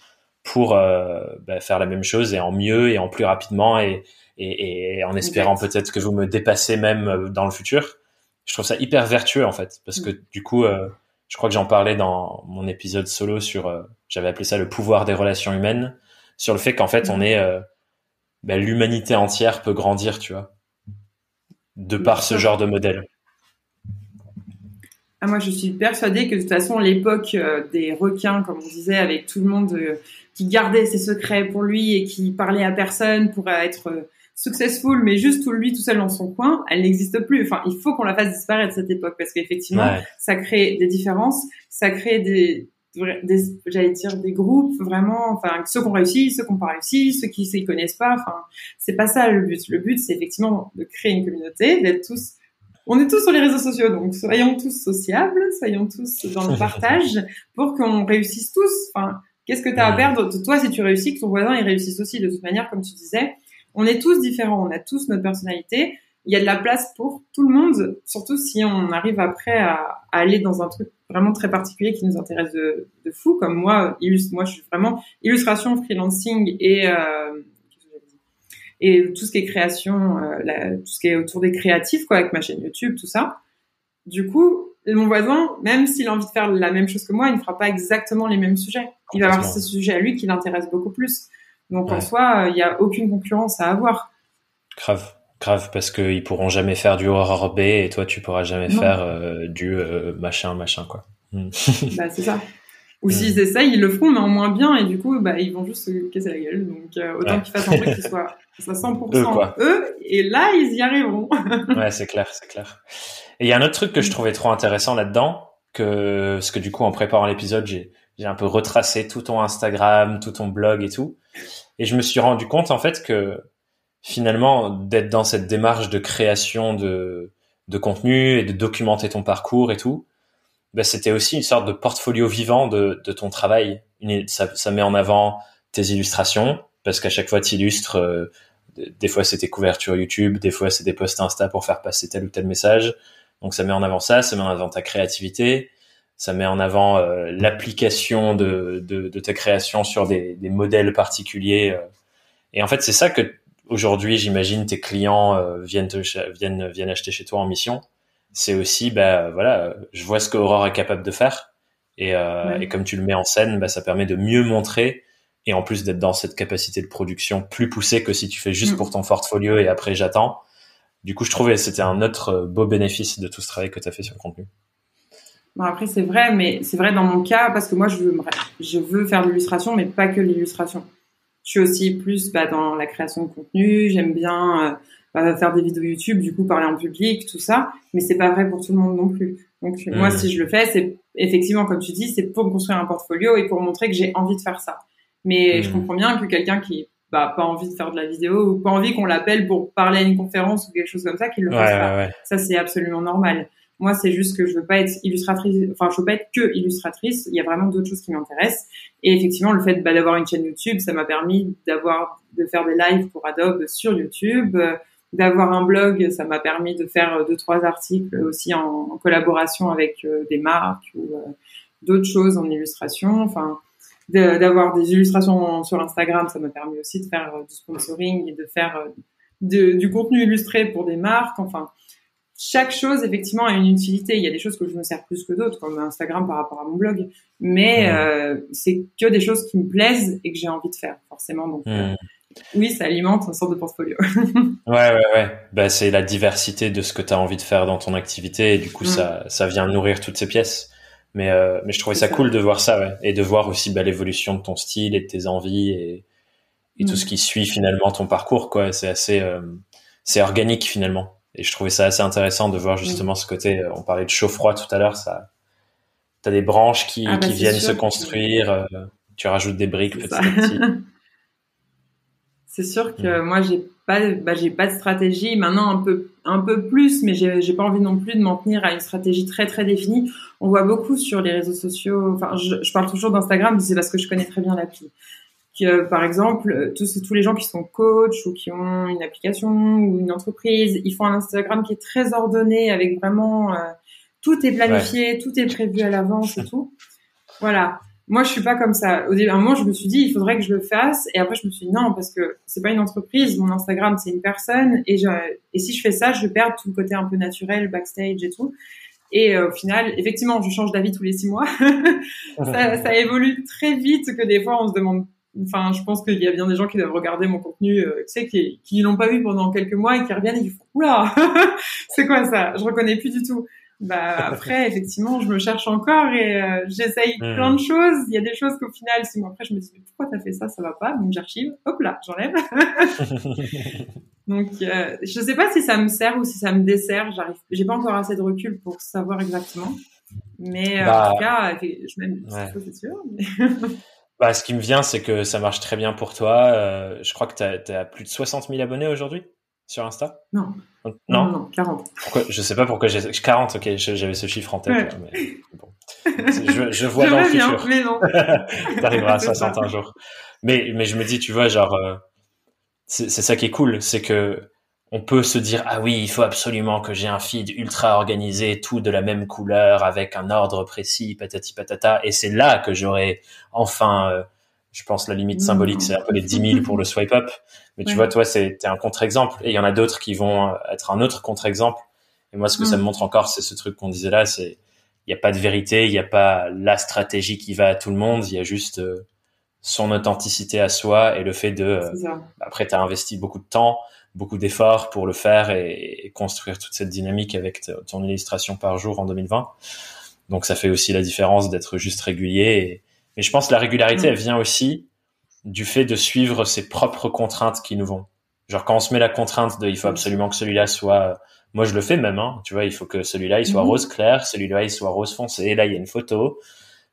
pour euh, ben, faire la même chose et en mieux et en plus rapidement et, et, et en espérant peut-être que vous me dépassez même euh, dans le futur je trouve ça hyper vertueux en fait parce que mm. du coup euh, je crois que j'en parlais dans mon épisode solo sur euh, j'avais appelé ça le pouvoir des relations humaines sur le fait qu'en fait on mm. est euh, bah, l'humanité entière peut grandir tu vois de par ce genre de modèle ah, moi je suis persuadée que de toute façon l'époque des requins comme on disait avec tout le monde qui gardait ses secrets pour lui et qui parlait à personne pour être successful, mais juste tout lui tout seul dans son coin, elle n'existe plus. Enfin, il faut qu'on la fasse disparaître cette époque parce qu'effectivement, ça crée des différences, ça crée des, des j'allais dire des groupes vraiment, enfin ceux qui ont réussi, ceux qui n'ont pas réussi, ceux qui s'y connaissent pas. Enfin, c'est pas ça le but. Le but, c'est effectivement de créer une communauté, d'être tous on est tous sur les réseaux sociaux, donc soyons tous sociables, soyons tous dans le partage pour qu'on réussisse tous. Enfin, qu'est-ce que tu as à perdre de toi si tu réussis, que ton voisin il réussisse aussi de toute manière, comme tu disais on est tous différents, on a tous notre personnalité. Il y a de la place pour tout le monde, surtout si on arrive après à, aller dans un truc vraiment très particulier qui nous intéresse de, de fou, comme moi. moi, je suis vraiment illustration, freelancing et euh, et tout ce qui est création, euh, tout ce qui est autour des créatifs, quoi, avec ma chaîne YouTube, tout ça. Du coup, mon voisin, même s'il a envie de faire la même chose que moi, il ne fera pas exactement les mêmes sujets. Il va avoir ce sujet à lui qui l'intéresse beaucoup plus. Donc en soi, il n'y a aucune concurrence à avoir. Grave, grave, parce qu'ils pourront jamais faire du horror B et toi, tu pourras jamais faire euh, du euh, machin, machin, quoi. Hmm. bah, c'est ça. Ou s'ils hmm. essayent, ils le feront, mais en moins bien, et du coup, bah, ils vont juste se casser la gueule. Donc, euh, autant qu'ils fassent un truc qui soit, qui soit 100% eux, et là, ils y arriveront. ouais, c'est clair, c'est clair. Et il y a un autre truc que je trouvais trop intéressant là-dedans, que, parce que du coup, en préparant l'épisode, j'ai, j'ai un peu retracé tout ton Instagram, tout ton blog et tout. Et je me suis rendu compte, en fait, que finalement, d'être dans cette démarche de création de, de contenu et de documenter ton parcours et tout, bah, c'était aussi une sorte de portfolio vivant de, de ton travail. Ça, ça, met en avant tes illustrations, parce qu'à chaque fois, tu illustres, euh, des fois c'est tes couvertures YouTube, des fois c'est des posts Insta pour faire passer tel ou tel message. Donc ça met en avant ça, ça met en avant ta créativité, ça met en avant euh, l'application de, de, de, ta création sur des, des modèles particuliers. Euh. Et en fait, c'est ça que aujourd'hui, j'imagine, tes clients euh, viennent, te, viennent, viennent acheter chez toi en mission. C'est aussi, bah voilà, je vois ce que Aurore est capable de faire. Et, et comme tu le mets en scène, bah, ça permet de mieux montrer et en plus d'être dans cette capacité de production plus poussée que si tu fais juste mm. pour ton portfolio et après j'attends. Du coup, je trouvais que c'était un autre euh, beau bénéfice de tout ce travail que tu as fait sur le contenu. Bon, après, c'est vrai, mais c'est vrai dans mon cas, parce que moi, je veux, je veux faire de l'illustration, mais pas que l'illustration. Je suis aussi plus bah, dans la création de contenu, j'aime bien euh, bah, faire des vidéos YouTube, du coup, parler en public, tout ça, mais c'est pas vrai pour tout le monde non plus. Donc, moi, si je le fais, c'est effectivement, comme tu dis, c'est pour me construire un portfolio et pour montrer que j'ai envie de faire ça. Mais je comprends bien que quelqu'un qui bah, pas envie de faire de la vidéo ou pas envie qu'on l'appelle pour parler à une conférence ou quelque chose comme ça, qu'il le fasse pas. Ça, c'est absolument normal. Moi, c'est juste que je veux pas être illustratrice, enfin, je veux pas être que illustratrice. Il y a vraiment d'autres choses qui m'intéressent. Et effectivement, le fait bah, d'avoir une chaîne YouTube, ça m'a permis d'avoir, de faire des lives pour Adobe sur YouTube, d'avoir un blog, ça m'a permis de faire deux, trois articles aussi en, collaboration avec euh, des marques ou euh, d'autres choses en illustration. Enfin, d'avoir des illustrations sur Instagram, ça m'a permis aussi de faire euh, du sponsoring et de faire euh, du contenu illustré pour des marques. Enfin, chaque chose effectivement a une utilité. Il y a des choses que je me sers plus que d'autres, comme Instagram par rapport à mon blog, mais euh, c'est que des choses qui me plaisent et que j'ai envie de faire forcément. Donc hmm. oui, ça alimente une sorte de portfolio. ouais, ouais, ouais. Bah, c'est la diversité de ce que tu as envie de faire dans ton activité et du coup hmm. ça ça vient nourrir toutes ces pièces. Mais, euh, mais je trouvais ça, cool de voir ça, ouais. Et de voir aussi bah, l'évolution de ton style et de tes envies et, et tout mm. ce qui suit finalement ton parcours, quoi. C'est assez, euh, c'est organique finalement. Et je trouvais ça assez intéressant de voir justement ce côté. Euh, on parlait de chaud-froid tout à l'heure, ça. T'as des branches qui, ah, bah, qui viennent se construire. tu rajoutes des briques petit à petit. c'est sûr que mm. moi j'ai pas bah, j'ai pas de stratégie maintenant un peu un peu plus mais j'ai j'ai pas envie non plus de m'en tenir à une stratégie très très définie on voit beaucoup sur les réseaux sociaux enfin je, je parle toujours d'Instagram c'est parce que je connais très bien l'appli que par exemple tous tous les gens qui sont coach ou qui ont une application ou une entreprise ils font un Instagram qui est très ordonné avec vraiment euh, tout est planifié tout est prévu à l'avance et tout voilà moi, je suis pas comme ça. Au début, un moment, je me suis dit, il faudrait que je le fasse. Et après, je me suis dit, non, parce que c'est pas une entreprise. Mon Instagram, c'est une personne. Et, je, et si je fais ça, je perds tout le côté un peu naturel, backstage et tout. Et euh, au final, effectivement, je change d'avis tous les six mois. ça, ça, évolue très vite que des fois, on se demande. Enfin, je pense qu'il y a bien des gens qui doivent regarder mon contenu, euh, tu sais, qui, qui l'ont pas vu pendant quelques mois et qui reviennent et qui font oula, c'est quoi ça? Je reconnais plus du tout. Bah après effectivement je me cherche encore et euh, j'essaye plein de choses. Il y a des choses qu'au final six mois après je me dis mais pourquoi t'as fait ça? Ça va pas donc j'archive hop là j'enlève. Donc euh, je sais pas si ça me sert ou si ça me dessert. J'arrive j'ai pas encore assez de recul pour savoir exactement. Mais en bah, tout cas je m'aime c'est sûr bah ce qui me vient c'est que ça marche très bien pour toi euh, je crois que tu as plus de 60 000 abonnés aujourd'hui sur Insta? Non. Non, non, 40. Pourquoi, je sais pas pourquoi j'ai 40, ok, j'avais ce chiffre en tête. Mais bon. je, je, vois dans le futur. mais non. T'arriveras à 60 un jour. Mais, mais je me dis, tu vois, genre, euh, c'est ça qui est cool, c'est que on peut se dire ah oui, il faut absolument que j'ai un feed ultra organisé, tout de la même couleur, avec un ordre précis, patati patata, et c'est là que j'aurai enfin, euh, je pense la limite symbolique, c'est un peu les 10 000 pour le swipe up. Mais tu vois, toi, c'est un contre-exemple, et il y en a d'autres qui vont être un autre contre-exemple. Et moi, ce que ça me mm. montre encore, c'est ce truc qu'on disait là, c'est il n'y a pas de vérité, il n'y a pas la stratégie qui va à tout le monde, il y a juste euh, son authenticité à soi et le fait de euh, après tu as investi beaucoup de temps beaucoup d'efforts pour le faire et, construire toute cette dynamique avec ton illustration par jour en 2020. Donc ça fait aussi la différence d'être juste régulier. Mais je pense que la régularité, mm. elle vient aussi du fait de suivre ses propres contraintes qui nous vont. Genre quand on se met la contrainte de il faut mm. absolument que celui-là soit... Moi je le fais même, hein, tu vois, il faut que celui-là il soit mm-hmm. rose clair, celui-là il soit rose foncé, là il y a une photo.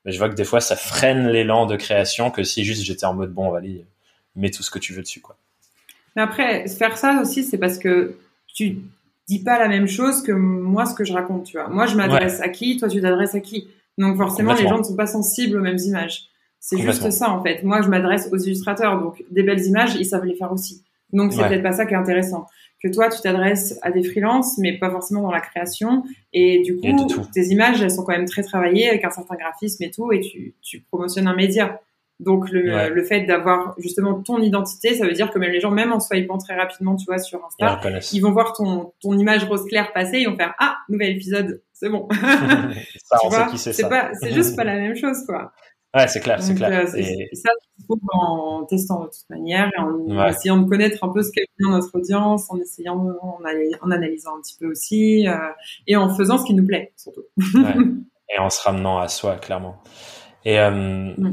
Mais je vois que des fois ça freine l'élan de création que si juste j'étais en mode bon, allez, mets tout ce que tu veux dessus quoi. Mais après, faire ça aussi, c'est parce que tu dis pas la même chose que moi, ce que je raconte, tu vois. Moi, je m'adresse à qui, toi, tu t'adresses à qui? Donc, forcément, les gens ne sont pas sensibles aux mêmes images. C'est juste ça, en fait. Moi, je m'adresse aux illustrateurs. Donc, des belles images, ils savent les faire aussi. Donc, c'est peut-être pas ça qui est intéressant. Que toi, tu t'adresses à des freelances, mais pas forcément dans la création. Et du coup, tes images, elles sont quand même très travaillées avec un certain graphisme et tout, et tu, tu promotionnes un média. Donc le, le fait d'avoir justement ton identité, ça veut dire que même les gens, même en swipant très rapidement, tu vois, sur Insta, ils, vont voir ton, ton image rose claire passer, ils vont faire ah nouvel épisode, c'est bon. c'est pas, c'est juste pas la même chose quoi. Ouais, c'est clair, c'est clair. Euh, et... ça, trouve en testant de toute manière, et en essayant de connaître un peu ce qu'est bien notre audience, en essayant, en, en, analysant un petit peu aussi, euh, et en faisant ce qui nous plaît surtout. ouais. Et en se ramenant à soi, clairement. Et euh, mm.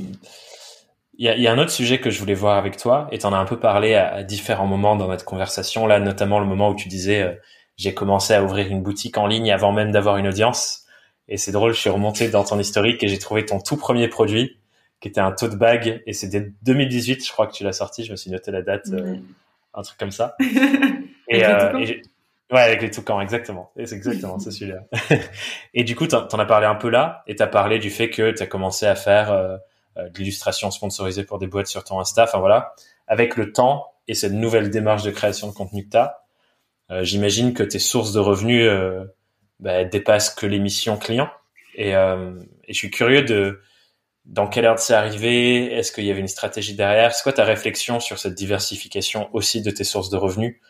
Il y a, y a, un autre sujet que je voulais voir avec toi, et tu en as un peu parlé à, différents moments dans notre conversation, là notamment le moment où tu disais euh, j'ai commencé à ouvrir une boutique en ligne avant même d'avoir une audience. Et c'est drôle, je suis remonté dans ton historique et j'ai trouvé ton tout premier produit, qui était un tote bag, et c'était 2018, je crois que tu l'as sorti, je me suis noté la date, euh, un truc comme ça. et, euh, ouais, avec les toucans, exactement. Et c'est exactement, c'est celui-là. et du coup, t'en as parlé un peu là, et t'as parlé du fait que t'as commencé à faire euh, de l'illustration sponsorisée pour des boîtes sur ton Insta. Enfin voilà, avec le temps et cette nouvelle démarche de création de contenu que tu as, euh, j'imagine que tes sources de revenus euh, bah, dépassent que l'émission client. Et, et, je suis curieux de dans quelle heure c'est arrivé? Est-ce qu'il y avait une stratégie derrière? C'est quoi ta réflexion sur cette diversification aussi de tes sources de revenus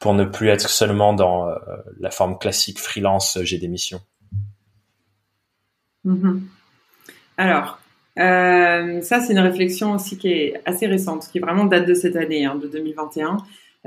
pour ne plus être seulement dans la forme classique freelance, j'ai des missions? Mm-hmm. Alors, euh, ça, c'est une réflexion aussi qui est assez récente, qui vraiment date de cette année, hein, de 2021.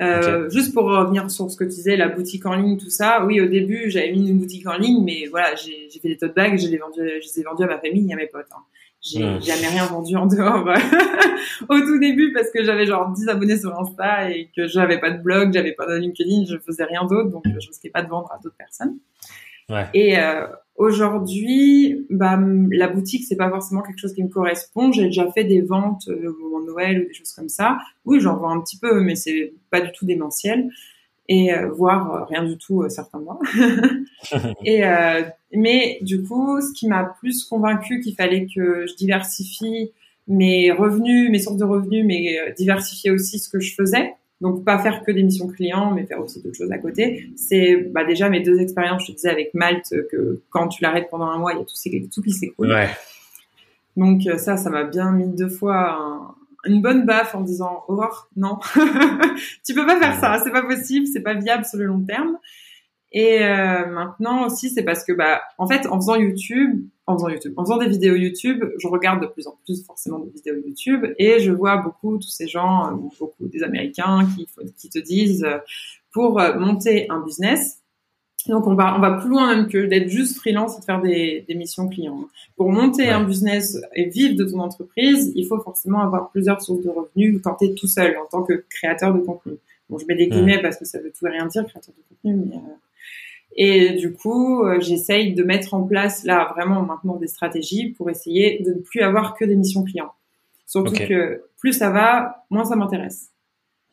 Euh, Juste pour revenir sur ce que tu disais, la boutique en ligne, tout ça. Oui, au début, j'avais mis une boutique en ligne, mais voilà, j'ai fait des tote bags, je les, vendu, je les ai vendus à ma famille et à mes potes. Hein. J'ai hmm. jamais rien vendu en dehors au tout début parce que j'avais genre 10 abonnés sur Insta et que j'avais pas de blog, j'avais pas de LinkedIn, je faisais rien d'autre, donc je risquais pas de vendre à d'autres personnes. Ouais. Et euh, Aujourd'hui, bah, la boutique, c'est pas forcément quelque chose qui me correspond. J'ai déjà fait des ventes euh, au moment de Noël ou des choses comme ça. Oui, j'en vends un petit peu, mais c'est pas du tout démentiel. Et euh, voire euh, rien du tout certains mois. et mais du coup, ce qui m'a plus convaincu qu'il fallait que je diversifie mes revenus, mes sources de revenus, mais diversifier aussi ce que je faisais. Donc pas faire que des missions clients, mais faire aussi d'autres choses à côté. C'est bah, déjà mes deux expériences, je te disais avec Malte, que quand tu l'arrêtes pendant un mois, il y a tout, tout qui s'écoule. Ouais. Donc euh, ça, ça m'a bien mis deux fois une bonne baffe en disant oh non, tu peux pas faire ça, c'est pas possible, c'est pas viable sur le long terme. Et euh, maintenant aussi, c'est parce que bah en fait, en faisant YouTube, en faisant YouTube, en faisant des vidéos YouTube, je regarde de plus en plus forcément des vidéos YouTube et je vois beaucoup tous ces gens, euh, beaucoup des Américains qui, qui te disent euh, pour euh, monter un business. Donc on va on va plus loin même que d'être juste freelance et de faire des, des missions clients. Pour monter un business et vivre de ton entreprise, il faut forcément avoir plusieurs sources de revenus ou tenter tout seul en tant que créateur de contenu. Bon, je mets des guillemets parce que ça veut tout et rien dire créateur de contenu, mais et du coup, euh, j'essaye de mettre en place là vraiment maintenant des stratégies pour essayer de ne plus avoir que des missions clients. Surtout que plus ça va, moins ça m'intéresse.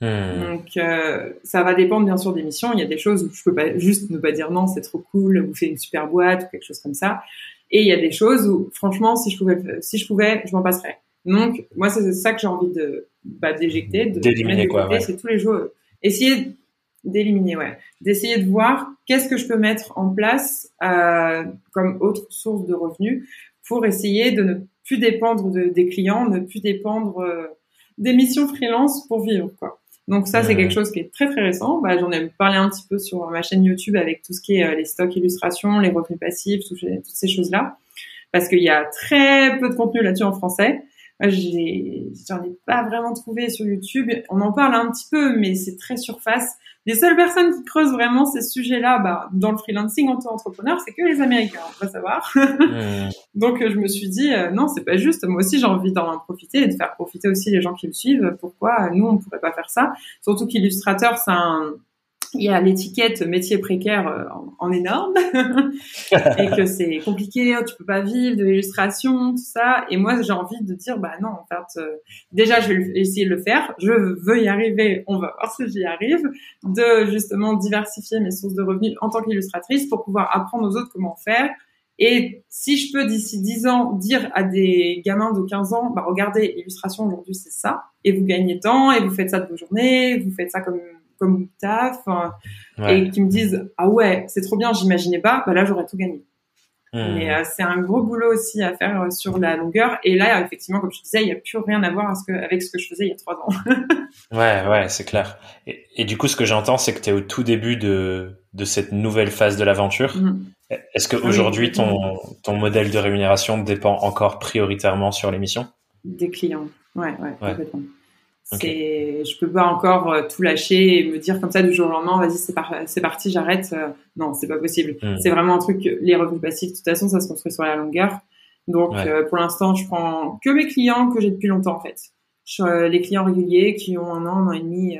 Hmm. Donc euh, ça va dépendre bien sûr des missions. Il y a des choses où je peux pas juste ne pas dire non, c'est trop cool, vous faites une super boîte ou quelque chose comme ça. Et il y a des choses où franchement, si je pouvais, si je pouvais, je m'en passerais. Donc moi c'est ça que j'ai envie de bah, d'éjecter, de d'éliminer quoi. Ouais. C'est tous les jours. Essayer d'éliminer, ouais, d'essayer de voir qu'est-ce que je peux mettre en place euh, comme autre source de revenus pour essayer de ne plus dépendre de, des clients, ne plus dépendre euh, des missions freelance pour vivre, quoi. Donc ça, c'est quelque chose qui est très très récent. Bah, J'en ai parlé un petit peu sur ma chaîne YouTube avec tout ce qui est euh, les stocks illustrations, les revenus passifs, toutes ces choses-là. Parce qu'il y a très peu de contenu là-dessus en français j'en ai pas vraiment trouvé sur YouTube. On en parle un petit peu, mais c'est très surface. Les seules personnes qui creusent vraiment ces sujets-là, bah, dans le freelancing en tant qu'entrepreneur, c'est que les Américains, on va savoir. Mmh. Donc, je me suis dit, euh, non, c'est pas juste. Moi aussi, j'ai envie d'en profiter et de faire profiter aussi les gens qui me suivent. Pourquoi nous, on pourrait pas faire ça? Surtout qu'illustrateur, c'est un, il y a l'étiquette métier précaire euh, en, énorme et que c'est compliqué, tu peux pas vivre de l'illustration, tout ça. Et moi, j'ai envie de dire, bah non, en fait, euh, déjà, je vais essayer de le faire. Je veux y arriver. On va voir si j'y arrive. De justement diversifier mes sources de revenus en tant qu'illustratrice pour pouvoir apprendre aux autres comment faire. Et si je peux d'ici 10 ans dire à des gamins de 15 ans, bah regardez, illustration aujourd'hui c'est ça, et vous gagnez temps, et vous faites ça de vos journées, vous faites ça comme comme taf et qui me disent ah ouais c'est trop bien j'imaginais pas bah là j'aurais tout gagné. Hmm. mais euh, c'est un gros boulot aussi à faire euh, sur la longueur. Et là effectivement comme je disais il y a plus rien à voir avec ce que je faisais il y a trois ans. Ouais ouais c'est clair. Et, du coup ce que j'entends c'est que tu es au tout début de de cette nouvelle phase de l'aventure. Hmm. est-ce que ah aujourd'hui ton ton modèle de rémunération dépend encore prioritairement sur l'émission des clients. Ouais ouais, ouais. complètement c'est, je peux pas encore euh, tout lâcher et me dire comme ça du jour au lendemain, vas-y, c'est, c'est parti, j'arrête. Euh, non, c'est pas possible. Hmm. C'est vraiment un truc, les revenus passifs, de toute façon, ça se construit sur la longueur. Donc, euh, pour l'instant, je prends que mes clients que j'ai depuis longtemps, en fait. Je, les clients réguliers qui ont un an, un an et demi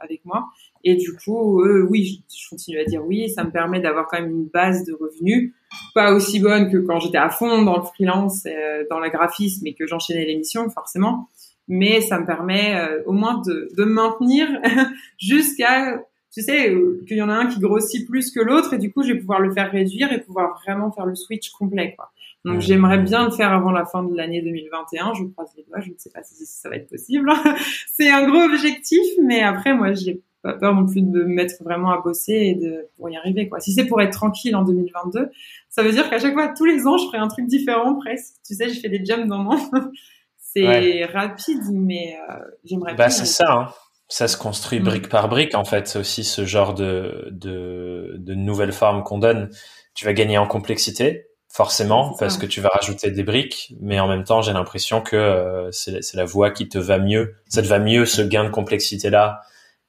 avec moi. Et du coup, oui, je, je, continue à dire oui. Ça me permet d'avoir quand même une base de revenus, pas aussi bonne que quand j'étais à fond dans le freelance, dans la graphisme et que j'enchaînais l'émission, forcément mais ça me permet euh, au moins de, de maintenir jusqu'à tu sais euh, qu'il y en a un qui grossit plus que l'autre et du coup je vais pouvoir le faire réduire et pouvoir vraiment faire le switch complet quoi. Donc mmh. j'aimerais bien le faire avant la fin de l'année 2021, je croise les doigts, je ne sais pas si ça va être possible. c'est un gros objectif mais après moi j'ai pas peur non plus de me mettre vraiment à bosser et de pour y arriver quoi. Si c'est pour être tranquille en 2022, ça veut dire qu'à chaque fois tous les ans je ferai un truc différent presque. Tu sais, je fais des jumps dans mon c'est rapide, mais euh, j'aimerais bah, C'est ça, hein. ça se construit brique par brique en fait. C'est aussi ce genre de, de, de nouvelles formes qu'on donne. Tu vas gagner en complexité, forcément, parce que tu vas rajouter des briques, mais en même temps, j'ai l'impression que euh, c'est la voie qui te va mieux. Ça te va mieux ce gain de complexité là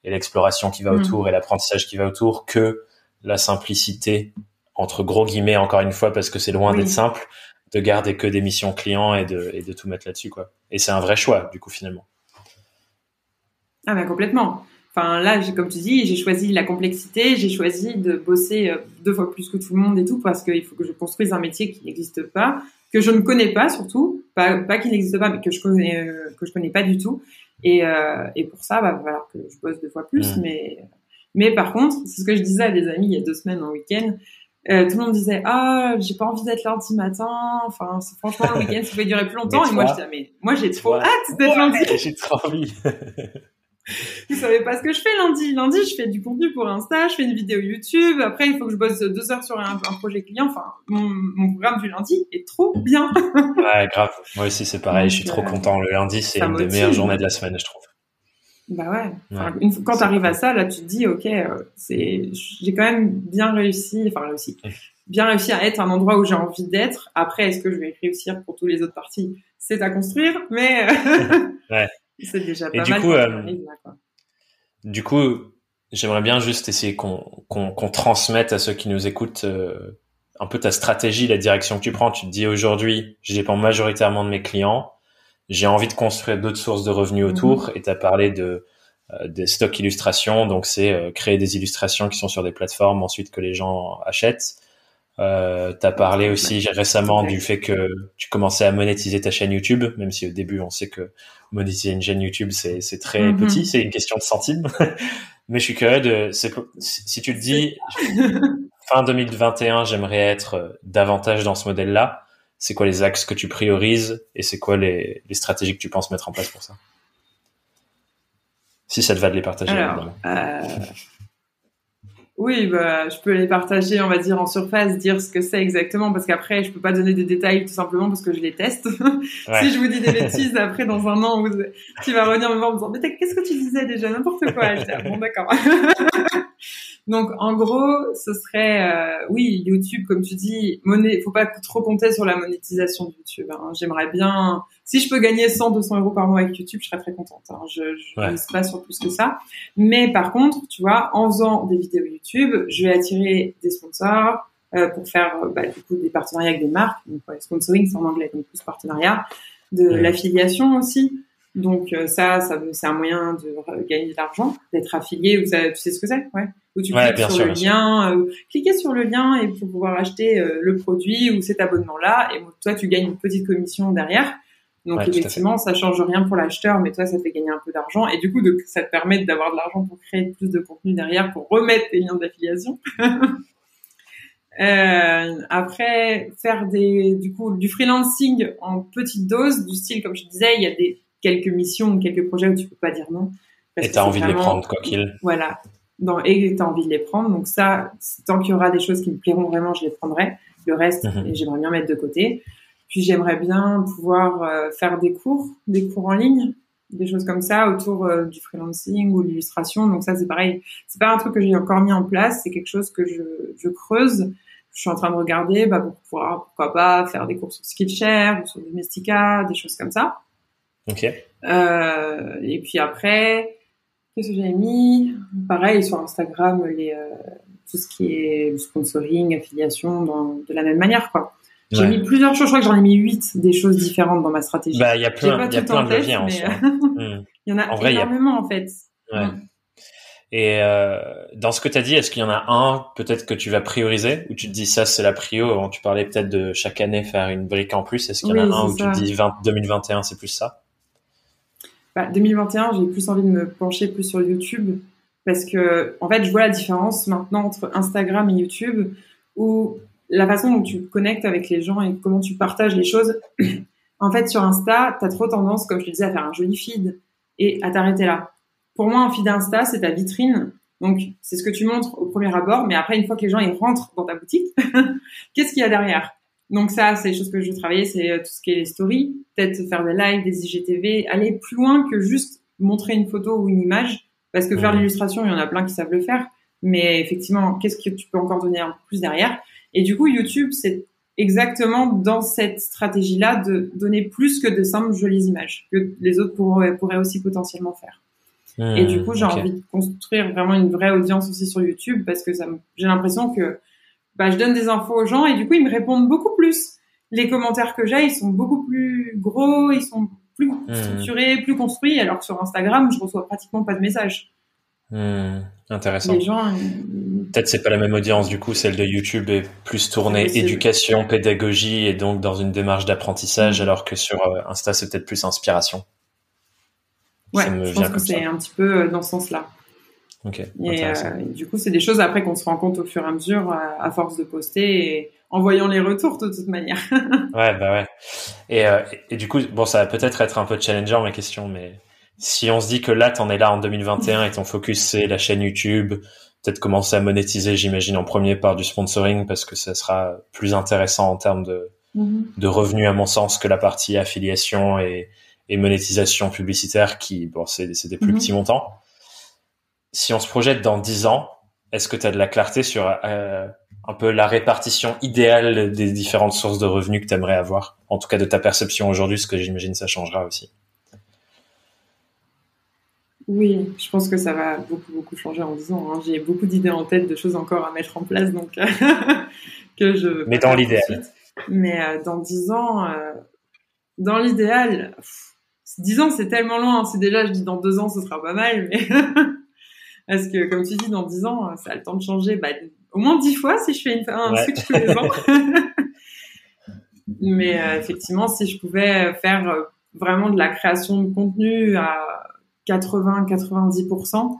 et l'exploration qui va mm. autour et l'apprentissage qui va autour que la simplicité entre gros guillemets encore une fois parce que c'est loin d'être simple de garder que des missions clients et de, et de tout mettre là-dessus, quoi. Et c'est un vrai choix, du coup, finalement. Ah, ben, complètement. Enfin, là, comme tu dis, j'ai choisi la complexité, j'ai choisi de bosser euh, deux fois plus que tout le monde et tout, parce qu'il faut que je construise un métier qui n'existe pas, que je ne connais pas surtout, pas, pas qu'il n'existe pas, mais que je connais, euh, que je connais pas du tout. Et, euh, et pour ça, bah, voilà, que je bosse deux fois plus, mmh. mais, mais par contre, c'est ce que je disais à des amis il y a deux semaines en week-end, euh, tout le monde disait ah j'ai pas envie d'être lundi matin enfin franchement le week-end ça peut durer plus longtemps. Et moi je disais mais moi j'ai trop hâte d'être lundi. j'ai trop envie. Vous savez pas ce que je fais lundi. Lundi je fais du contenu pour Insta je fais une vidéo YouTube. Après il faut que je bosse deux heures sur un, projet client. Enfin mon, mon, programme du lundi est trop bien. Ouais grave. Moi aussi c'est pareil. Je suis trop euh, content. Le lundi c'est une des meilleures journées de la semaine je trouve bah ouais. une, quand tu arrives à ça, là, tu te dis, ok, euh, c'est, j'ai quand même bien réussi, enfin réussi, bien réussi à être un endroit où j'ai envie d'être. Après, est-ce que je vais réussir pour tous les autres parties? C'est à construire, mais ouais. c'est déjà pas du Coup, euh, Du coup, j'aimerais bien juste essayer qu'on qu'on transmette à ceux qui nous écoutent euh, un peu ta stratégie, la direction que tu prends. Tu te dis aujourd'hui, je dépends majoritairement de mes clients j'ai envie de construire d'autres sources de revenus autour. Mhm. Et tu as parlé de euh, des stocks illustrations, donc c'est euh, créer des illustrations qui sont sur des plateformes ensuite que les gens achètent. Euh, tu as parlé aussi récemment du fait que tu commençais à monétiser ta chaîne YouTube, même si au début on sait que monétiser une chaîne YouTube c'est c'est très mhm. petit, c'est une question de centimes. Mais je suis curieux de si tu te dis fin 2021 j'aimerais être euh, davantage dans ce modèle-là c'est quoi les axes que tu priorises et c'est quoi les, stratégies que tu penses mettre en place pour ça? Si ça te va de les partager, Alors, oui, bah, je peux les partager, on va dire, en surface, dire ce que c'est exactement, parce qu'après, je peux pas donner des détails tout simplement parce que je les teste. si je vous dis des bêtises, après, dans un an, vous, tu vas revenir me voir en me disant, mais qu'est-ce que tu disais déjà? N'importe quoi. Je dis, ah, bon, d'accord. Donc, en gros, ce serait, euh, oui, YouTube, comme tu dis, monnaie, faut pas trop compter sur la monétisation de YouTube. Hein. J'aimerais bien, si je peux gagner 100, 200 euros par mois avec YouTube, je serais très contente. Hein. Je, ne pas sur plus que ça. Mais par contre, tu vois, en faisant des vidéos YouTube, je vais attirer des sponsors euh, pour faire, bah, du coup, des partenariats avec des marques. Donc, ouais, sponsoring, c'est en anglais, donc plus partenariat. De l'affiliation aussi. Donc euh, ça, ça c'est un moyen de gagner de l'argent, d'être affilié. Tu sais ce que c'est, ouais. Où tu cliques sur le lien, euh, cliquez sur le lien et pour pouvoir acheter euh, le produit ou cet abonnement-là. Et toi, tu gagnes une petite commission derrière. Donc effectivement, ça change rien pour l'acheteur, mais toi, ça te fait gagner un peu d'argent. Et du coup, de, ça te permet d'avoir de l'argent pour créer plus de contenu derrière, pour remettre tes liens d'affiliation. Euh, après, faire des, du coup, du freelancing en petite dose, du style, comme je disais, il y a des quelques missions, quelques projets où tu peux pas dire non. et tu as envie de les prendre, quoi qu'il. Voilà. Dans, et tu as envie de les prendre. Donc ça, tant qu'il y aura des choses qui me plairont vraiment, je les prendrai. Le reste, mhm. j'aimerais bien mettre de côté. Puis j'aimerais bien pouvoir euh, faire des cours, des cours en ligne, des choses comme ça autour euh, du freelancing ou l'illustration. Donc ça, c'est pareil. C'est pas un truc que j'ai encore mis en place. C'est quelque chose que je, je creuse. Je suis en train de regarder bah, pour pouvoir, pourquoi pas, faire des cours sur Skillshare ou sur Domestika, des choses comme ça. Ok. Euh, et puis après, qu'est-ce que j'ai mis? Pareil sur Instagram, les, euh, tout ce qui est sponsoring, affiliation, dans, de la même manière, quoi. J'ai mis plusieurs choses, je crois que j'en ai mis huit des choses différentes dans ma stratégie. Bah, il y a plein, y a plein de leviers en soi. Hmm. Il y en a en vrai, énormément, en fait. Ouais. Et euh, dans ce que tu as dit, est-ce qu'il y en a un peut-être que tu vas prioriser? Ou tu te dis ça c'est la prio Tu parlais peut-être de chaque année faire une brique en plus. Est-ce qu'il y en a un où tu te dis 20, 2021 c'est plus ça? Bah, 2021, j'ai plus envie de me pencher plus sur YouTube parce que, en fait, je vois la différence maintenant entre Instagram et YouTube où la façon dont tu connectes avec les gens et comment tu partages les choses. en fait, sur Insta, tu as trop tendance, comme je te disais, à faire un joli feed et à t'arrêter là. Pour moi, un feed Insta, c'est ta vitrine. Donc, c'est ce que tu montres au premier abord, mais après, une fois que les gens ils rentrent dans ta boutique, qu'est-ce qu'il y a derrière? Donc ça, c'est les choses que je veux travailler, c'est euh, tout ce qui est les stories, peut-être faire des lives, des IGTV, aller plus loin que juste montrer une photo ou une image, parce que faire l'illustration, il y en a plein qui savent le faire, mais effectivement, qu'est-ce que tu peux encore donner un peu plus derrière? Et du coup, YouTube, c'est exactement dans cette stratégie-là de donner plus que de simples jolies images que les autres pourraient, pourraient aussi potentiellement faire. Mmh, et du coup, j'ai envie de construire vraiment une vraie audience aussi sur YouTube parce que ça j'ai l'impression que bah, je donne des infos aux gens et du coup, ils me répondent beaucoup plus. Les commentaires que j'ai, ils sont beaucoup plus gros, ils sont plus mmh. structurés, plus construits, alors que sur Instagram, je reçois pratiquement pas de messages. Mmh. Intéressant. Les gens, Peut-être c'est pas la même audience du coup, celle de YouTube est plus tournée éducation, pédagogie et donc dans une démarche d'apprentissage, mmh. alors que sur euh, Insta c'est peut-être plus inspiration. Ouais, je pense que c'est un petit peu euh, dans ce sens-là. Et euh, du coup, c'est des choses après qu'on se rend compte au fur et à mesure, à, force de poster et en voyant les retours de toute manière. ouais, bah ouais. Et, euh, et, du coup, bon, ça va peut-être être un peu challengeant ma question, mais si on se dit que là, t'en es là en 2021 et ton focus c'est la chaîne YouTube, peut-être commencer à monétiser, j'imagine, en premier par du sponsoring parce que ça sera plus intéressant en termes de, mm-hmm. de revenus à mon sens que la partie affiliation et, et monétisation publicitaire qui, bon, c'est des plus mm-hmm. petits montants si on se projette dans 10 ans, est-ce que tu as de la clarté sur euh, un peu la répartition idéale des différentes sources de revenus que tu aimerais avoir? En tout cas, de ta perception aujourd'hui, ce que j'imagine ça changera aussi. Oui, je pense que ça va beaucoup, beaucoup changer en 10 ans. Hein. J'ai beaucoup d'idées en tête, de choses encore à mettre en place, donc que je... Mais dans l'idéal. Mais euh, dans 10 ans, euh, dans l'idéal, 10 ans c'est tellement loin. Hein. C'est déjà, je dis dans 2 ans, ce sera pas mal, mais... Parce que, comme tu dis, dans 10 ans, ça a le temps de changer bah, au moins 10 fois si je fais une, un switch tous les ans. Mais euh, effectivement, si je pouvais faire euh, vraiment de la création de contenu à 80-90%,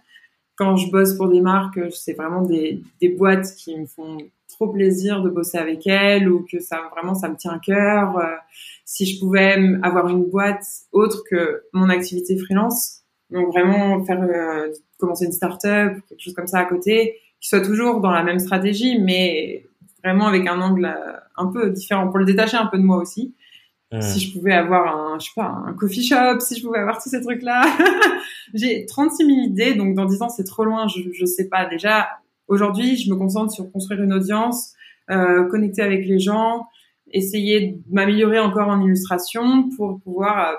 quand je bosse pour des marques, c'est vraiment des, des boîtes qui me font trop plaisir de bosser avec elles ou que ça vraiment ça me tient à cœur. Euh, si je pouvais avoir une boîte autre que mon activité freelance, Donc vraiment faire commencer une start-up, quelque chose comme ça à côté, qui soit toujours dans la même stratégie, mais vraiment avec un angle euh, un peu différent pour le détacher un peu de moi aussi. Hmm. Si je pouvais avoir un, je sais pas, un coffee shop, si je pouvais avoir tous ces trucs-là. J'ai 36 000 idées, donc dans 10 ans, c'est trop loin, je, je sais pas. Déjà, aujourd'hui, je me concentre sur construire une audience, euh, connecter avec les gens, essayer de m'améliorer encore en illustration pour pouvoir euh,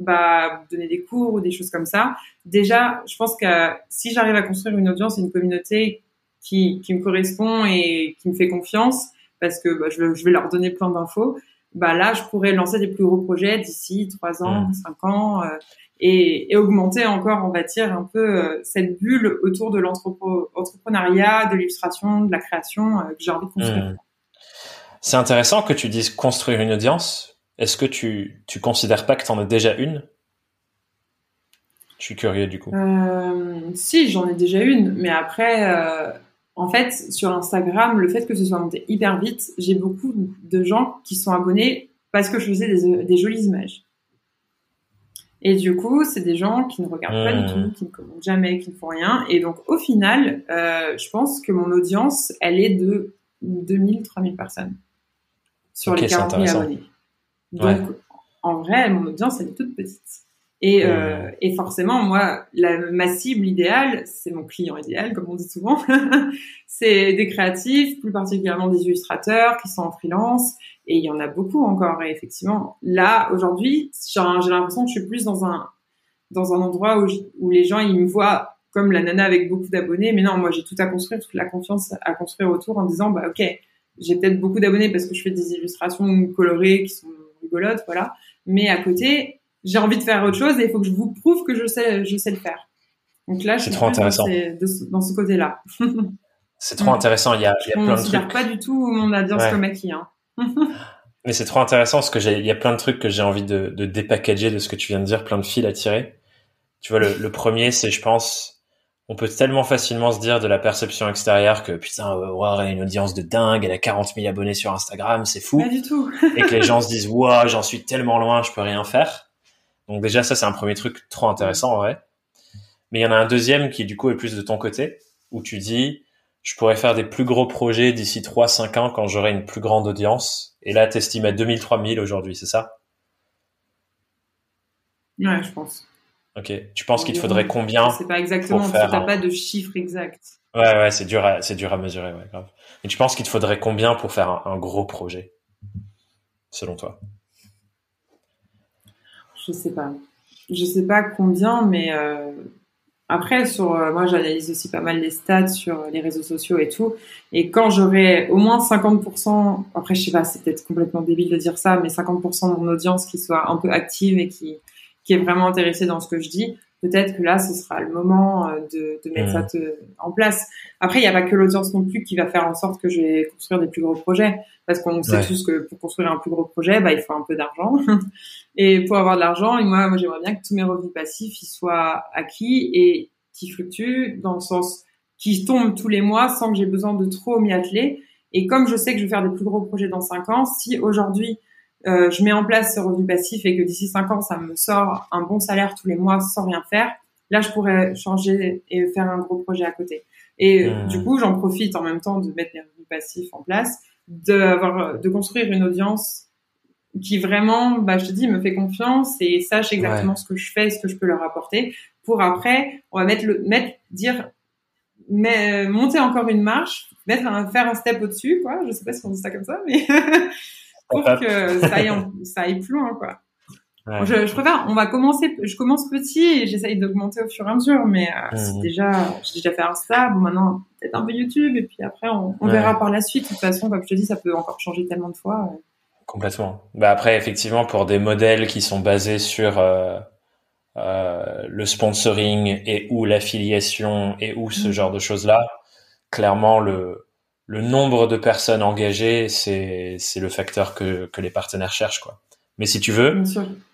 bah, donner des cours ou des choses comme ça. Déjà, je pense que si j'arrive à construire une audience et une communauté qui, qui me correspond et qui me fait confiance, parce que bah, je, je, vais leur donner plein d'infos, bah là, je pourrais lancer des plus gros projets d'ici trois ans, mmh. cinq ans, euh, et, et, augmenter encore, on va dire, un peu euh, cette bulle autour de l'entrepreneuriat, de l'illustration, de la création euh, que j'ai envie de construire. Mmh. C'est intéressant que tu dises construire une audience. Est-ce que tu, tu considères pas que tu en as déjà une? Je suis curieux du coup. Euh, si, j'en ai déjà une, mais après, euh, en fait, sur Instagram, le fait que ce soit monté hyper vite, j'ai beaucoup de gens qui sont abonnés parce que je faisais des, des jolies images. Et du coup, c'est des gens qui ne regardent pas du tout, qui ne commentent jamais, qui ne font rien. Et donc, au final, euh, je pense que mon audience, elle est de 2000, 3000 personnes sur les 40 000 abonnés. Donc, en vrai, mon audience, elle est toute petite. Et, euh, et forcément, moi, la, ma cible idéale, c'est mon client idéal, comme on dit souvent. c'est des créatifs, plus particulièrement des illustrateurs qui sont en freelance. Et il y en a beaucoup encore. Et effectivement, là, aujourd'hui, j'ai l'impression que je suis plus dans un, dans un endroit où, où les gens, ils me voient comme la nana avec beaucoup d'abonnés. Mais non, moi, j'ai tout à construire, toute la confiance à construire autour en disant, bah, ok, j'ai peut-être beaucoup d'abonnés parce que je fais des illustrations colorées qui sont voilà. Mais à côté, j'ai envie de faire autre chose et il faut que je vous prouve que je sais, je sais le faire. Donc là, je suis trop intéressant. Dans, ce, côté-là. c'est trop intéressant. Il y a, il y a plein de trucs. pas du tout mon audience comme acquis. Hein. Mais c'est trop intéressant parce que j'ai, il y a plein de trucs que j'ai envie de, de dépackager de ce que tu viens de dire, plein de fils à tirer. Tu vois, le, le premier, c'est, je pense, on peut tellement facilement se dire de la perception extérieure que putain, Aurore elle a une audience de dingue, elle a 40 000 abonnés sur Instagram, c'est fou. Pas du tout. et que les gens se disent, waouh, j'en suis tellement loin, je peux rien faire. Donc déjà, ça, c'est un premier truc trop intéressant, en vrai. Mais il y en a un deuxième qui, du coup, est plus de ton côté, où tu dis, je pourrais faire des plus gros projets d'ici 3-5 ans quand j'aurai une plus grande audience. Et là, t'estimes à 2000, 3000 aujourd'hui, c'est ça? Ouais, je pense. Ok. Tu penses qu'il te faudrait combien C'est pas exactement. Tu n'as pas de chiffre exact. Ouais, ouais, c'est dur, à, c'est dur à mesurer, ouais, grave. Et tu penses qu'il te faudrait combien pour faire un, gros projet, selon toi? Je sais pas. Je sais pas combien, mais euh, après, sur euh, moi, j'analyse aussi pas mal les stats sur les réseaux sociaux et tout. Et quand j'aurai au moins 50%, après, je sais pas, c'est peut-être complètement débile de dire ça, mais 50% de mon audience qui soit un peu active et qui qui est vraiment intéressé dans ce que je dis, peut-être que là, ce sera le moment euh, de, de mettre ça mmh. en place. Après, il n'y a pas que l'audience non plus qui va faire en sorte que je vais construire des plus gros projets, parce qu'on sait tous que pour construire un plus gros projet, bah, il faut un peu d'argent. et pour avoir de l'argent, moi, moi j'aimerais bien que tous mes revenus passifs ils soient acquis et qui fluctuent dans le sens qui tombent tous les mois sans que j'ai besoin de trop m'y atteler. Et comme je sais que je vais faire des plus gros projets dans cinq ans, si aujourd'hui euh, je mets en place ce revenu passif et que d'ici cinq ans, ça me sort un bon salaire tous les mois sans rien faire, là, je pourrais changer et faire un gros projet à côté. Et euh, mmh. du coup, j'en profite en même temps de mettre mes revenus passifs en place, de, de construire une audience qui vraiment, bah, je te dis, me fait confiance et sache exactement ce que je fais et ce que je peux leur apporter pour après, on va mettre le, mettre, dire, mais, monter encore une marche, mettre un, faire un step au-dessus, quoi. Je sais pas si on dit ça comme ça, mais pour que ça aille, ça aille plus loin, quoi. Je, je, préfère, on va commencer, je commence petit et j'essaye d'augmenter au fur et à mesure, mais euh, c'est déjà, j'ai déjà fait Insta, bon maintenant peut-être un peu YouTube et puis après on, on verra par la suite. De toute façon, comme je te dis, ça peut encore changer tellement de fois. Complètement. Bah après, effectivement, pour des modèles qui sont basés sur euh, euh, le sponsoring et ou l'affiliation et ou ce mm. genre de choses là, clairement le le nombre de personnes engagées, c'est c'est le facteur que que les partenaires cherchent quoi. Mais si tu veux,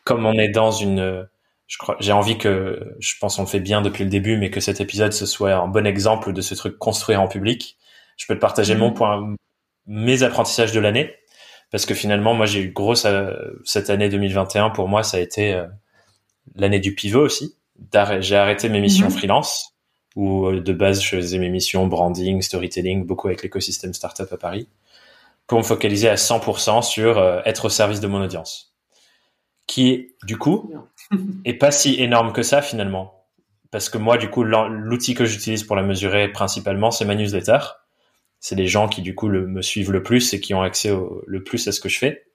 comme on est dans une je crois j'ai envie que je pense on le fait bien depuis le début mais que cet épisode ce soit un bon exemple de ce truc construire en public. Je peux te partager mon mhm. point mes apprentissages de l'année parce que finalement moi j'ai eu grosse euh, cette année 2021 pour moi ça a été euh, l'année du pivot aussi j'ai arrêté mes missions Mhm. freelance où euh, de base je faisais mes missions branding, storytelling, beaucoup avec l'écosystème startup à Paris, pour me focaliser à 100% sur euh, être au service de mon audience, qui du coup est pas si énorme que ça finalement, parce que moi du coup l'outil que j'utilise pour la mesurer principalement c'est ma newsletter. C'est les gens qui du coup le- me suivent le plus et qui ont accès au- le plus à ce que je fais.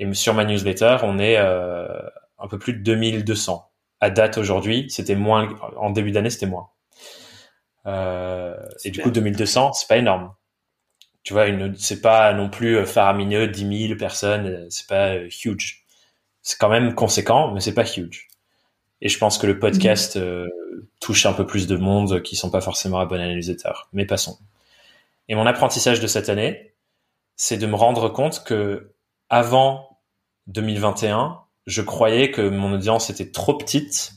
Et sur ma newsletter, on est euh, un peu plus de 2200 à date aujourd'hui. C'était moins en début d'année, c'était moins. Euh, et du coup, 2200, c'est pas énorme. Tu vois, une, c'est pas non plus euh, faramineux, 10 000 personnes, euh, c'est pas huge. C'est quand même conséquent, mais c'est pas huge. Et je pense que le podcast euh, touche un peu plus de monde qui sont pas forcément abonnés à newsletter. Mais passons. Et mon apprentissage de cette année, c'est de me rendre compte que avant 2021, je croyais que mon audience était trop petite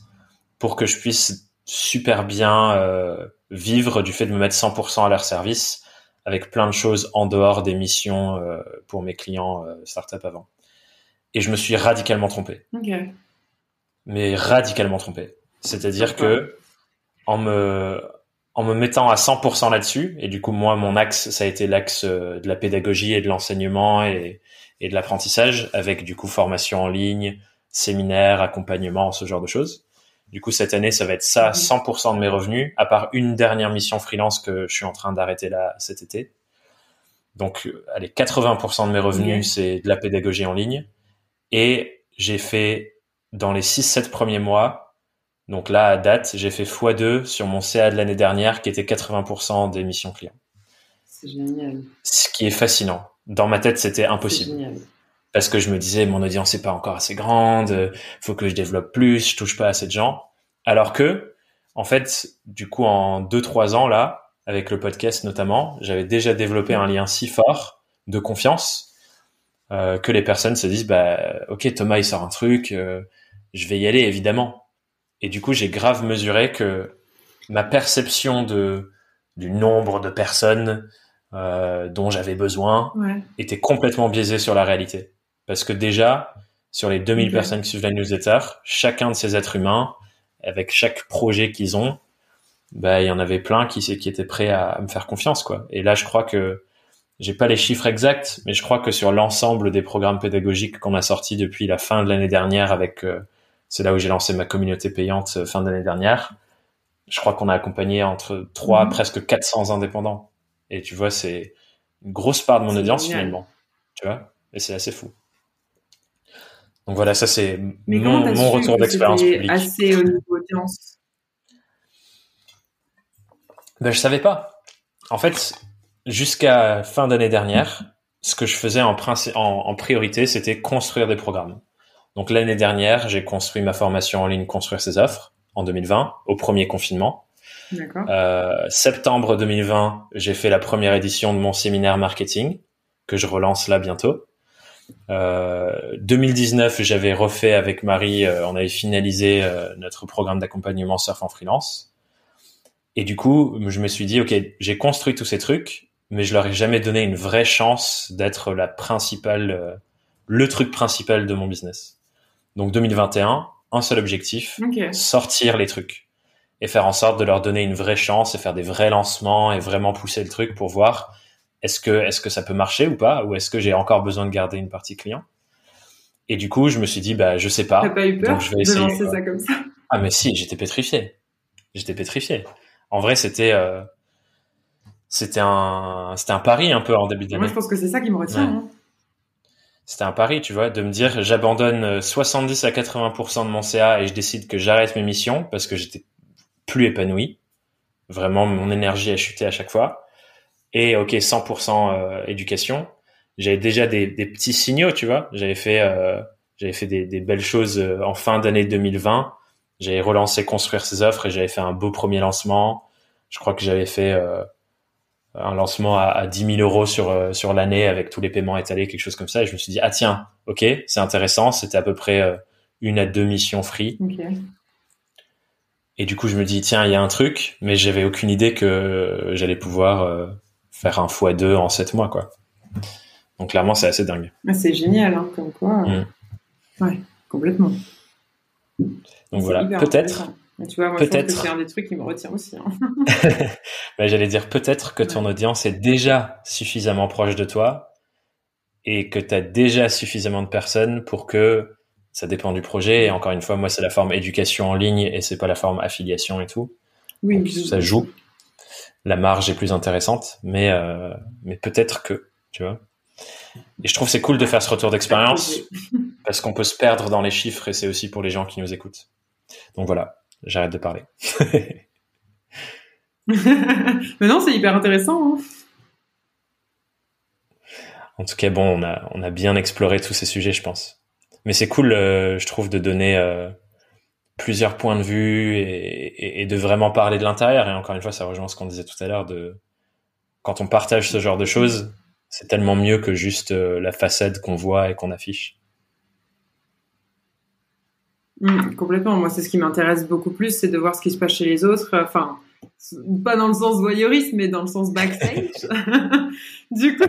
pour que je puisse super bien euh, vivre du fait de me mettre 100% à leur service avec plein de choses en dehors des missions euh, pour mes clients euh, startup avant. Et je me suis radicalement trompé, mais radicalement trompé. C'est-à-dire que en me en me mettant à 100% là-dessus, et du coup moi mon axe ça a été l'axe euh, de la pédagogie et de l'enseignement et, et de l'apprentissage avec du coup formation en ligne, séminaire, accompagnement, ce genre de choses. Du coup cette année ça va être ça, Mhm. 100% de mes revenus, à part une dernière mission freelance que je suis en train d'arrêter là cet été. Donc euh, allez 80% de mes revenus Ok. c'est de la pédagogie en ligne et j'ai fait dans les 6-7 premiers mois donc là, à date, j'ai fait x2 sur mon CA de l'année dernière, qui était 80% des missions clients. C'est génial. Ce qui est fascinant. Dans ma tête, c'était C'est impossible. Parce que je me disais, mon audience n'est pas encore assez grande, euh, faut que je développe plus, je touche pas assez de gens. Alors que, en fait, du coup, en 2-3 ans, là, avec le podcast notamment, j'avais déjà développé un lien si fort de confiance euh, que les personnes se disent, bah, ok, Thomas, il sort un truc, euh, je vais y aller, évidemment. Et du coup, j'ai grave mesuré que ma perception de du nombre de personnes euh, dont j'avais besoin Ouais. était complètement biaisée sur la réalité. Parce que déjà, sur les 2000 Ok. personnes qui suivent la newsletter, chacun de ces êtres humains, avec chaque projet qu'ils ont, bah, il y en avait plein qui, qui étaient prêts à, à me faire confiance, quoi. Et là, je crois que j'ai pas les chiffres exacts, mais je crois que sur l'ensemble des programmes pédagogiques qu'on a sortis depuis la fin de l'année dernière avec, euh, c'est là où j'ai lancé ma communauté payante euh, fin d'année dernière. Je crois qu'on a accompagné entre 3 Mhm. presque 400 indépendants. Et tu vois, c'est une grosse part de mon audience génial. finalement. Tu vois? Et c'est assez fou. Donc voilà, ça c'est mon, retour d'expérience publique. assez au niveau audience Ben, je savais pas. En fait, jusqu'à fin d'année dernière, ce que je faisais en, en, en priorité, c'était construire des programmes. Donc l'année dernière, j'ai construit ma formation en ligne Construire ses offres en 2020, au premier confinement. D'accord. Euh, septembre 2020, j'ai fait la première édition de mon séminaire marketing que je relance là bientôt. Euh, 2019, j'avais refait avec Marie, euh, on avait finalisé euh, notre programme d'accompagnement surf en freelance. Et du coup, je me suis dit, ok, j'ai construit tous ces trucs, mais je leur ai jamais donné une vraie chance d'être la principale, euh, le truc principal de mon business. Donc 2021, un seul objectif, Ok. sortir les trucs et faire en sorte de leur donner une vraie chance et faire des vrais lancements et vraiment pousser le truc pour voir est-ce que est-ce que ça peut marcher ou pas ou est-ce que j'ai encore besoin de garder une partie client? Et du coup je me suis dit bah je sais pas T'as pas eu peur donc je vais de essayer, lancer ça comme ça? Ah mais si j'étais pétrifié j'étais pétrifié en vrai c'était euh, c'était un c'était un pari un peu en début d'année Moi, je pense que c'est ça qui me retient. Ouais. hein. c'était un pari, tu vois, de me dire j'abandonne euh, 70 à 80% de mon CA et je décide que j'arrête mes missions parce que j'étais plus épanoui. Vraiment, mon énergie a chuté à chaque fois. Et ok, 100% euh, éducation. J'avais déjà des, des petits signaux, tu vois. J'avais fait, euh, j'avais fait des, des belles choses euh, en fin d'année 2020. J'avais relancé construire ses offres et j'avais fait un beau premier lancement. Je crois que j'avais fait euh, un lancement à, à 10 000 euros sur euh, sur l'année avec tous les paiements étalés, quelque chose comme ça. Et je me suis dit ah tiens, ok, c'est intéressant. C'était à peu près euh, une à deux missions free. Ok. Et du coup, je me dis tiens, il y a un truc, mais j'avais aucune idée que j'allais pouvoir euh, faire un fois deux en sept mois, quoi. Donc clairement, c'est assez dingue. C'est génial, hein, comme quoi. euh, Mm. Ouais, complètement. Donc voilà, peut-être, tu vois, moi, je pense que c'est un des trucs qui me retient aussi. Hein. Bah, j'allais dire peut-être que ton audience est déjà suffisamment proche de toi et que tu as déjà suffisamment de personnes pour que ça dépend du projet. Et encore une fois, moi, c'est la forme éducation en ligne et c'est pas la forme affiliation et tout. Oui. ça joue. La marge est plus intéressante, mais euh, mais peut-être que, tu vois. Et je trouve c'est cool de faire ce retour d'expérience parce qu'on peut se perdre dans les chiffres et c'est aussi pour les gens qui nous écoutent. Donc voilà, j'arrête de parler. Mais non, c'est hyper intéressant. Hein. En tout cas, bon, on a, on a bien exploré tous ces sujets, je pense. Mais c'est cool, euh, je trouve, de donner euh, plusieurs points de vue et, de vraiment parler de l'intérieur. Et encore une fois, ça rejoint ce qu'on disait tout à l'heure de quand on partage ce genre de choses, c'est tellement mieux que juste euh, la façade qu'on voit et qu'on affiche. Mm, complètement. Moi, c'est ce qui m'intéresse beaucoup plus, c'est de voir ce qui se passe chez les autres. Pas dans le sens voyeuriste, mais dans le sens backstage. du coup,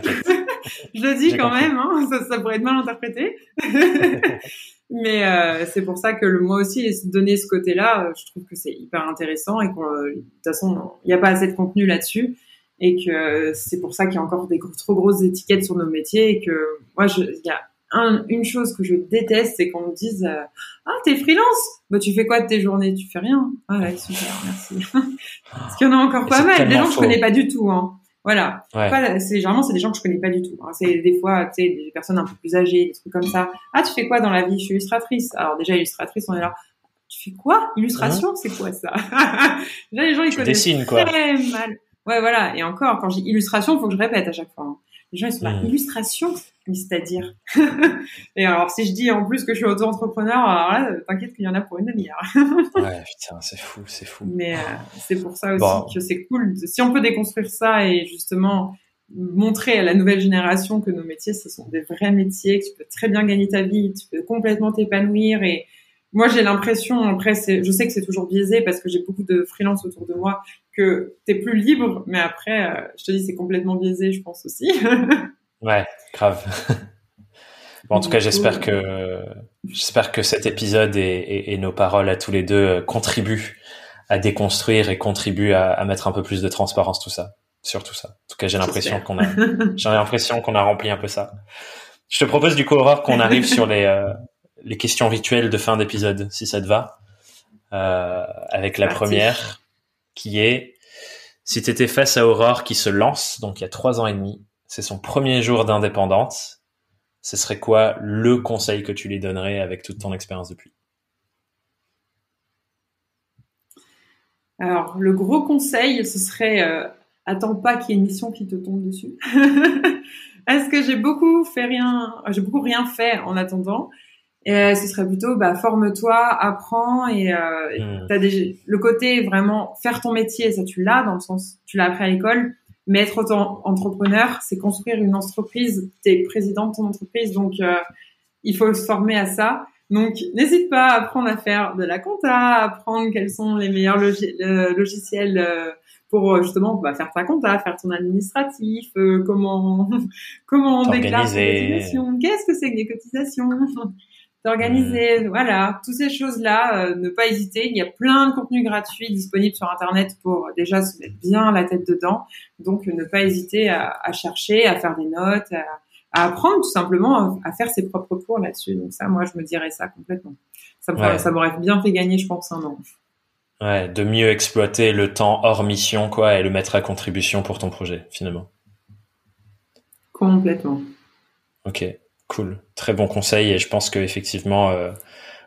je le dis quand même, hein, ça, pourrait être mal interprété. mais euh, c'est pour ça que le, moi aussi, donner ce côté-là, euh, je trouve que c'est hyper intéressant et que de toute façon, il n'y a pas assez de contenu là-dessus et que c'est pour ça qu'il y a encore des trop grosses étiquettes sur nos métiers et que moi, il y a une chose que je déteste, c'est qu'on me dise euh, Ah, t'es freelance Bah, tu fais quoi de tes journées? Tu fais rien. Ah, ouais, super, merci. Parce qu'il y en a encore pas mal. Des gens que je connais pas du tout. Hein. Voilà. c'est généralement c'est des gens que je connais pas du tout. Hein. C'est des fois, tu sais, des personnes un peu plus âgées, des trucs comme ça. Ah, tu fais quoi dans la vie? Je suis illustratrice. Alors déjà illustratrice, on est là. Tu fais quoi? Illustration, hein? c'est quoi ça? Déjà les gens ils connaissent très mal. Ouais, voilà. Et encore, quand j'ai illustration, faut que je répète à chaque fois. Hein. Les gens, ils sont là, hmm. illustration, c'est-à-dire. et alors, si je dis en plus que je suis auto-entrepreneur, alors là, t'inquiète qu'il y en a pour une demi-heure. ouais, putain, c'est fou, c'est fou. Mais euh, c'est pour ça aussi que c'est cool. Si on peut déconstruire ça et justement montrer à la nouvelle génération que nos métiers, ce sont des vrais métiers, que tu peux très bien gagner ta vie, tu peux complètement t'épanouir et moi j'ai l'impression, après je sais que c'est toujours biaisé parce que j'ai beaucoup de freelance autour de moi, que tu es plus libre, mais après, euh, je te dis, c'est complètement biaisé, je pense aussi. ouais, grave. bon, en tout cas, j'espère que j'espère que cet épisode et, et, nos paroles à tous les deux euh, contribuent à déconstruire et contribuent à, à, mettre un peu plus de transparence tout ça, sur tout ça. En tout cas, j'ai l'impression qu'on a, j'ai l'impression qu'on a rempli un peu ça. Je te propose du coup, Aurore, qu'on arrive sur les euh, les questions rituelles de fin d'épisode, si ça te va. Euh, avec la première, qui est si tu étais face à Aurore qui se lance, donc il y a trois ans et demi, c'est son premier jour d'indépendance, ce serait quoi le conseil que tu lui donnerais avec toute ton expérience depuis? Alors, le gros conseil, ce serait euh, attends pas qu'il y ait une mission qui te tombe dessus. Est-ce que j'ai beaucoup fait rien, j'ai beaucoup rien fait en attendant. Et ce serait plutôt bah, forme-toi, apprends et euh, hmm. des, le côté vraiment faire ton métier, ça tu l'as dans le sens tu l'as appris à l'école, mais être autant entrepreneur, c'est construire une entreprise, t'es président de ton entreprise, donc euh, il faut se former à ça. Donc n'hésite pas à apprendre à faire de la compta, à apprendre quels sont les meilleurs logiciels euh, pour justement bah, faire ta compta, faire ton administratif, euh, comment comment on déclare ses cotisations, qu'est-ce que c'est que des cotisations? D'organiser, voilà, toutes ces choses-là, euh, ne pas hésiter. Il y a plein de contenus gratuits disponibles sur Internet pour euh, déjà se mettre bien la tête dedans. Donc, ne pas hésiter à, chercher, à faire des notes, à, apprendre tout simplement à, faire ses propres cours là-dessus. Donc ça, moi, je me dirais ça complètement. Ça, ça m'aurait bien fait gagner, je pense, un an. Ouais, de mieux exploiter le temps hors mission, quoi, et le mettre à contribution pour ton projet, finalement. Complètement. Ok. Cool, très bon conseil et je pense que effectivement euh,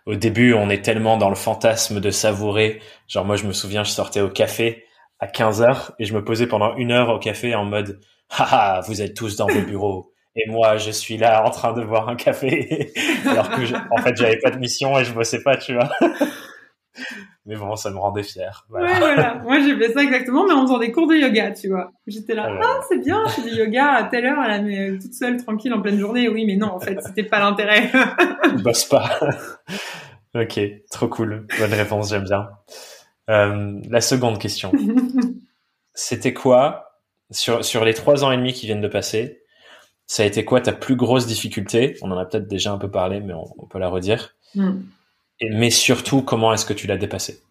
au début on est tellement dans le fantasme de savourer. Genre moi je me souviens je sortais au café à 15 heures et je me posais pendant une heure au café en mode haha vous êtes tous dans vos bureaux et moi je suis là en train de boire un café alors que en fait j'avais pas de mission et je bossais pas tu vois. Mais bon, ça me rendait fier. Voilà. Ouais, voilà. Moi, j'ai fait ça exactement, mais en faisant des cours de yoga, tu vois. J'étais là, ah, ah c'est bien, je fais du yoga à telle heure, elle la toute seule, tranquille, en pleine journée. Oui, mais non, en fait, c'était pas l'intérêt. Bosse pas. ok, trop cool. Bonne réponse, j'aime bien. Euh, la seconde question. C'était quoi, sur, sur les trois ans et demi qui viennent de passer, ça a été quoi ta plus grosse difficulté? On en a peut-être déjà un peu parlé, mais on, peut la redire. Hmm mais surtout, comment est-ce que tu l'as dépassé?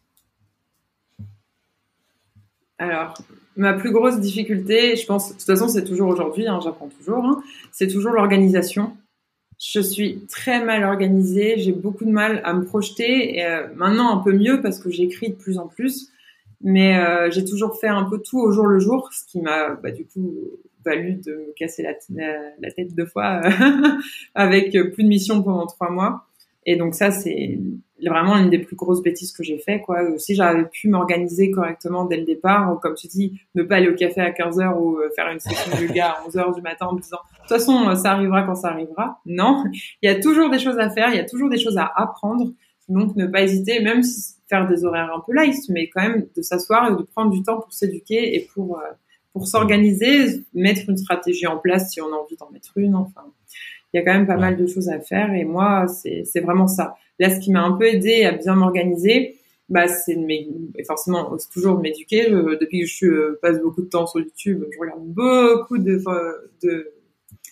Alors, ma plus grosse difficulté, je pense, de toute façon, c'est toujours aujourd'hui, hein, j'apprends toujours, hein, c'est toujours l'organisation. Je suis très mal organisée, j'ai beaucoup de mal à me projeter. Et, euh, maintenant, un peu mieux parce que j'écris de plus en plus, mais euh, j'ai toujours fait un peu tout au jour le jour, ce qui m'a, bah, du coup, valu de me casser la, la tête deux fois avec plus de mission pendant trois mois. Et donc ça, c'est vraiment une des plus grosses bêtises que j'ai fait quoi. Si j'avais pu m'organiser correctement dès le départ ou comme tu dis ne pas aller au café à 15 heures ou euh, faire une session de yoga à 11 heures du matin en me disant de toute façon ça arrivera quand ça arrivera. Non. Il y a toujours des choses à faire il y a toujours des choses à apprendre. Donc ne pas hésiter même si faire des horaires un peu light mais quand même de s'asseoir et de prendre du temps pour s'éduquer et pour euh, pour s'organiser mettre une stratégie en place si on a envie d'en mettre une enfin il y a quand même pas mal de choses à faire et moi c'est vraiment ça Là, ce qui m'a un peu aidé à bien m'organiser, bah, c'est forcément, c'est toujours de m'éduquer. depuis que je euh, passe beaucoup de temps sur YouTube, je regarde beaucoup de, de,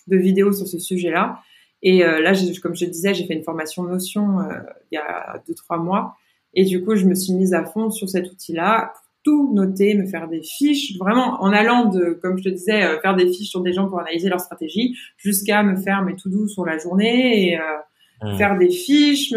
de vidéos sur ce sujet-là. Et euh, là, comme je disais, j'ai fait une formation Notion euh, il y a deux trois mois, et du coup, je me suis mise à fond sur cet outil-là tout noter, me faire des fiches, vraiment en allant de, comme je te disais, faire des fiches sur des gens pour analyser leur stratégie, jusqu'à me faire mes tout doux sur la journée et Hmm. faire des fiches,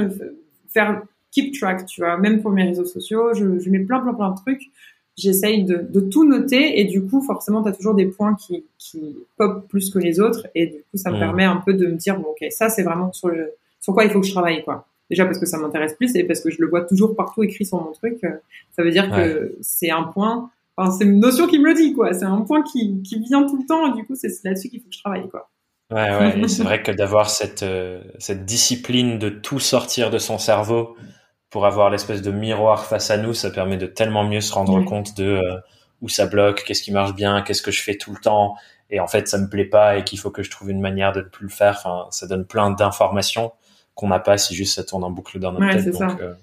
faire keep track, tu vois, même pour mes réseaux sociaux, je, je mets plein plein plein de trucs. J'essaye de, de, tout noter et du coup, forcément, tu as toujours des points qui, qui pop plus que les autres et du coup, ça me permet un peu de me dire, bon, ok, ça, c'est vraiment sur, le, sur quoi il faut que je travaille, quoi. Déjà parce que ça m'intéresse plus et parce que je le vois toujours partout écrit sur mon truc. Euh, ça veut dire que c'est un point, enfin, c'est une notion qui me le dit, quoi. C'est un point qui, qui vient tout le temps et du coup, c'est là-dessus qu'il faut que je travaille, quoi. Ouais, ouais. c'est vrai que d'avoir cette, euh, cette discipline de tout sortir de son cerveau pour avoir l'espèce de miroir face à nous, ça permet de tellement mieux se rendre compte de euh, où ça bloque, qu'est-ce qui marche bien, qu'est-ce que je fais tout le temps, et en fait ça me plaît pas et qu'il faut que je trouve une manière de ne plus le faire. Enfin, ça donne plein d'informations qu'on n'a pas si juste ça tourne en boucle dans notre ouais, tête. Donc, euh,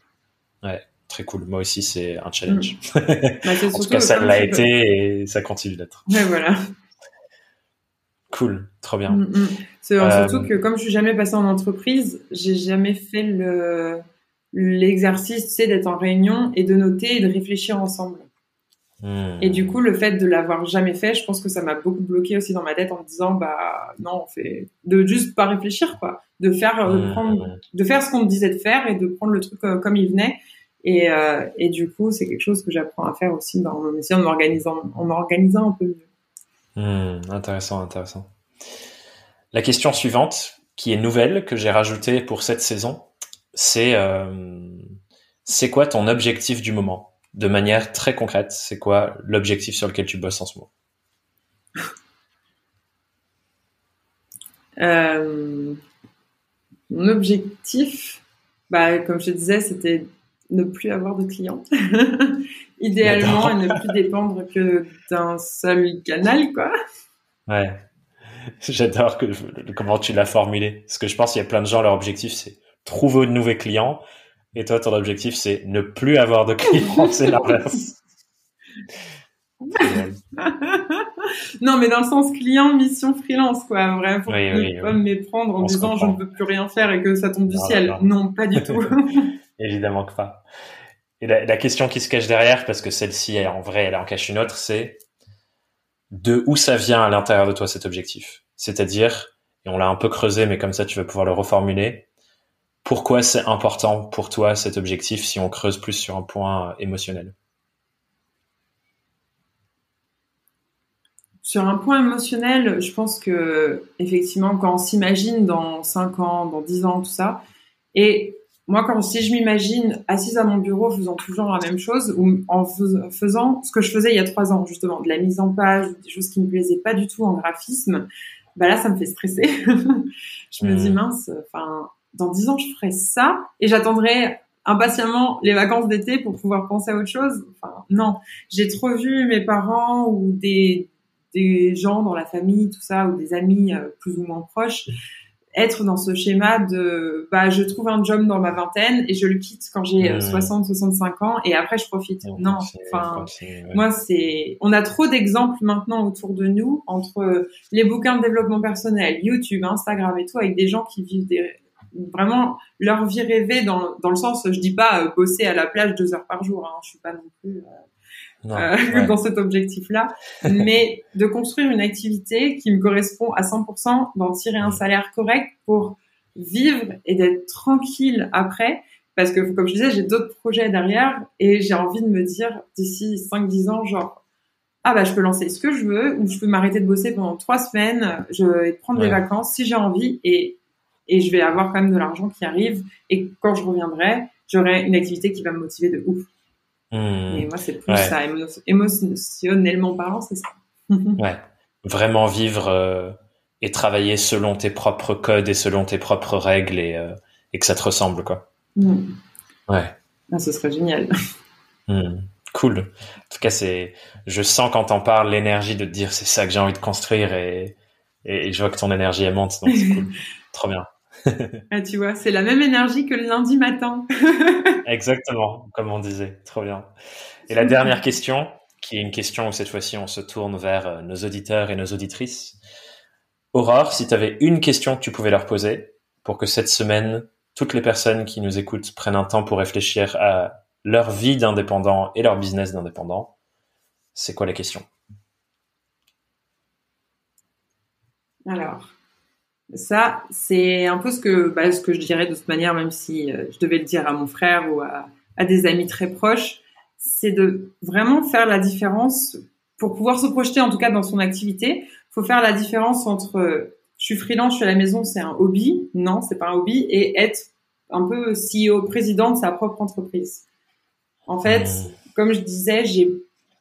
ouais, très cool. Moi aussi, c'est un challenge. Mm. Bah, en tout cas, ça l'a été et ça continue d'être. Ouais, voilà. Cool, trop bien. Mm, mm. C'est euh, surtout que comme je suis jamais passée en entreprise, j'ai jamais fait le l'exercice, sais, d'être en réunion et de noter et de réfléchir ensemble. Mm. Et du coup, le fait de l'avoir jamais fait, je pense que ça m'a beaucoup bloqué aussi dans ma tête en me disant, bah non, on fait de juste pas réfléchir, quoi, de faire, de prendre, de faire ce qu'on me disait de faire et de prendre le truc euh, comme il venait. Et, euh, et du coup, c'est quelque chose que j'apprends à faire aussi dans mon métier en m'organisant, en m'organisant un peu mieux. Hmm, intéressant, intéressant. La question suivante, qui est nouvelle, que j'ai rajoutée pour cette saison, c'est euh, c'est quoi ton objectif du moment? De manière très concrète, c'est quoi l'objectif sur lequel tu bosses en ce moment? Euh, Mon objectif, bah, comme je te disais, c'était ne plus avoir de clients. Idéalement, et ne plus dépendre que d'un seul canal, quoi. Ouais. J'adore que, comment tu l'as formulé. Parce que je pense qu'il y a plein de gens, leur objectif, c'est trouver de nouveaux clients. Et toi, ton objectif, c'est ne plus avoir de clients. c'est l'inverse. non, mais dans le sens client, mission, freelance, quoi. Vraiment, pour ne pas me méprendre en disant je ne peux plus rien faire et que ça tombe du ciel. Non, pas du tout. Évidemment que pas. Et la, question qui se cache derrière, parce que celle-ci, en vrai, elle en cache une autre, c'est de où ça vient à l'intérieur de toi cet objectif? C'est-à-dire, et on l'a un peu creusé, mais comme ça tu vas pouvoir le reformuler, pourquoi c'est important pour toi cet objectif si on creuse plus sur un point émotionnel? Sur un point émotionnel, je pense que effectivement, quand on s'imagine dans 5 ans, dans 10 ans, tout ça, et moi, quand si je m'imagine assise à mon bureau faisant toujours la même chose, ou en faisant ce que je faisais il y a trois ans, justement, de la mise en page, des choses qui me plaisaient pas du tout en graphisme, bah là, ça me fait stresser. je me dis mmh. mince, enfin, dans dix ans, je ferai ça et j'attendrai impatiemment les vacances d'été pour pouvoir penser à autre chose. Enfin, non, j'ai trop vu mes parents ou des des gens dans la famille, tout ça, ou des amis euh, plus ou moins proches être dans ce schéma de bah je trouve un job dans ma vingtaine et je le quitte quand j'ai 60 mmh. 65 ans et après je profite. non, enfin moi c'est on a trop d'exemples maintenant autour de nous entre les bouquins de développement personnel, YouTube, Instagram et tout avec des gens qui vivent des vraiment leur vie rêvée dans dans le sens je dis pas euh, bosser à la plage deux heures par jour hein, je suis pas non plus euh, euh, dans cet objectif-là, mais de construire une activité qui me correspond à 100%, d'en tirer un mm. salaire correct pour vivre et d'être tranquille après. Parce que, comme je disais, j'ai d'autres projets derrière et j'ai envie de me dire d'ici 5-10 ans, genre, ah bah je peux lancer ce que je veux ou je peux m'arrêter de bosser pendant trois semaines, je vais prendre des vacances si j'ai envie et, et je vais avoir quand même de l'argent qui arrive et quand je reviendrai, j'aurai une activité qui va me motiver de ouf. Hmm. Et moi, c'est plus ça, émotionnellement parlant, c'est ça. ouais. Vraiment vivre euh, et travailler selon tes propres codes et selon tes propres règles et, euh, et que ça te ressemble, quoi. Hmm. Ouais. Ah, ce serait génial. Hmm. Cool. En tout cas, c'est, je sens quand t'en parles l'énergie de te dire c'est ça que j'ai envie de construire et, et, je vois que ton énergie elle monte, donc c'est cool. Trop bien. ah, tu vois, c'est la même énergie que le lundi matin. Exactement, comme on disait. Trop bien. Et la dernière question, qui est une question où cette fois-ci on se tourne vers euh, nos auditeurs et nos auditrices. Aurore, si tu avais une question que tu pouvais leur poser pour que cette semaine, toutes les personnes qui nous écoutent prennent un temps pour réfléchir à leur vie d'indépendant et leur business d'indépendant, c'est quoi la question? Alors, ça, c'est un peu ce que, bah, ce que je dirais de toute manière, même si euh, je devais le dire à mon frère ou à, des amis très proches, c'est de vraiment faire la différence pour pouvoir se projeter, en tout cas dans son activité. Faut faire la différence entre je suis freelance, je suis à la maison, c'est un hobby. Non, c'est pas un hobby. Et être un peu CEO, président de sa propre entreprise. En fait, mmh. comme je disais, j'ai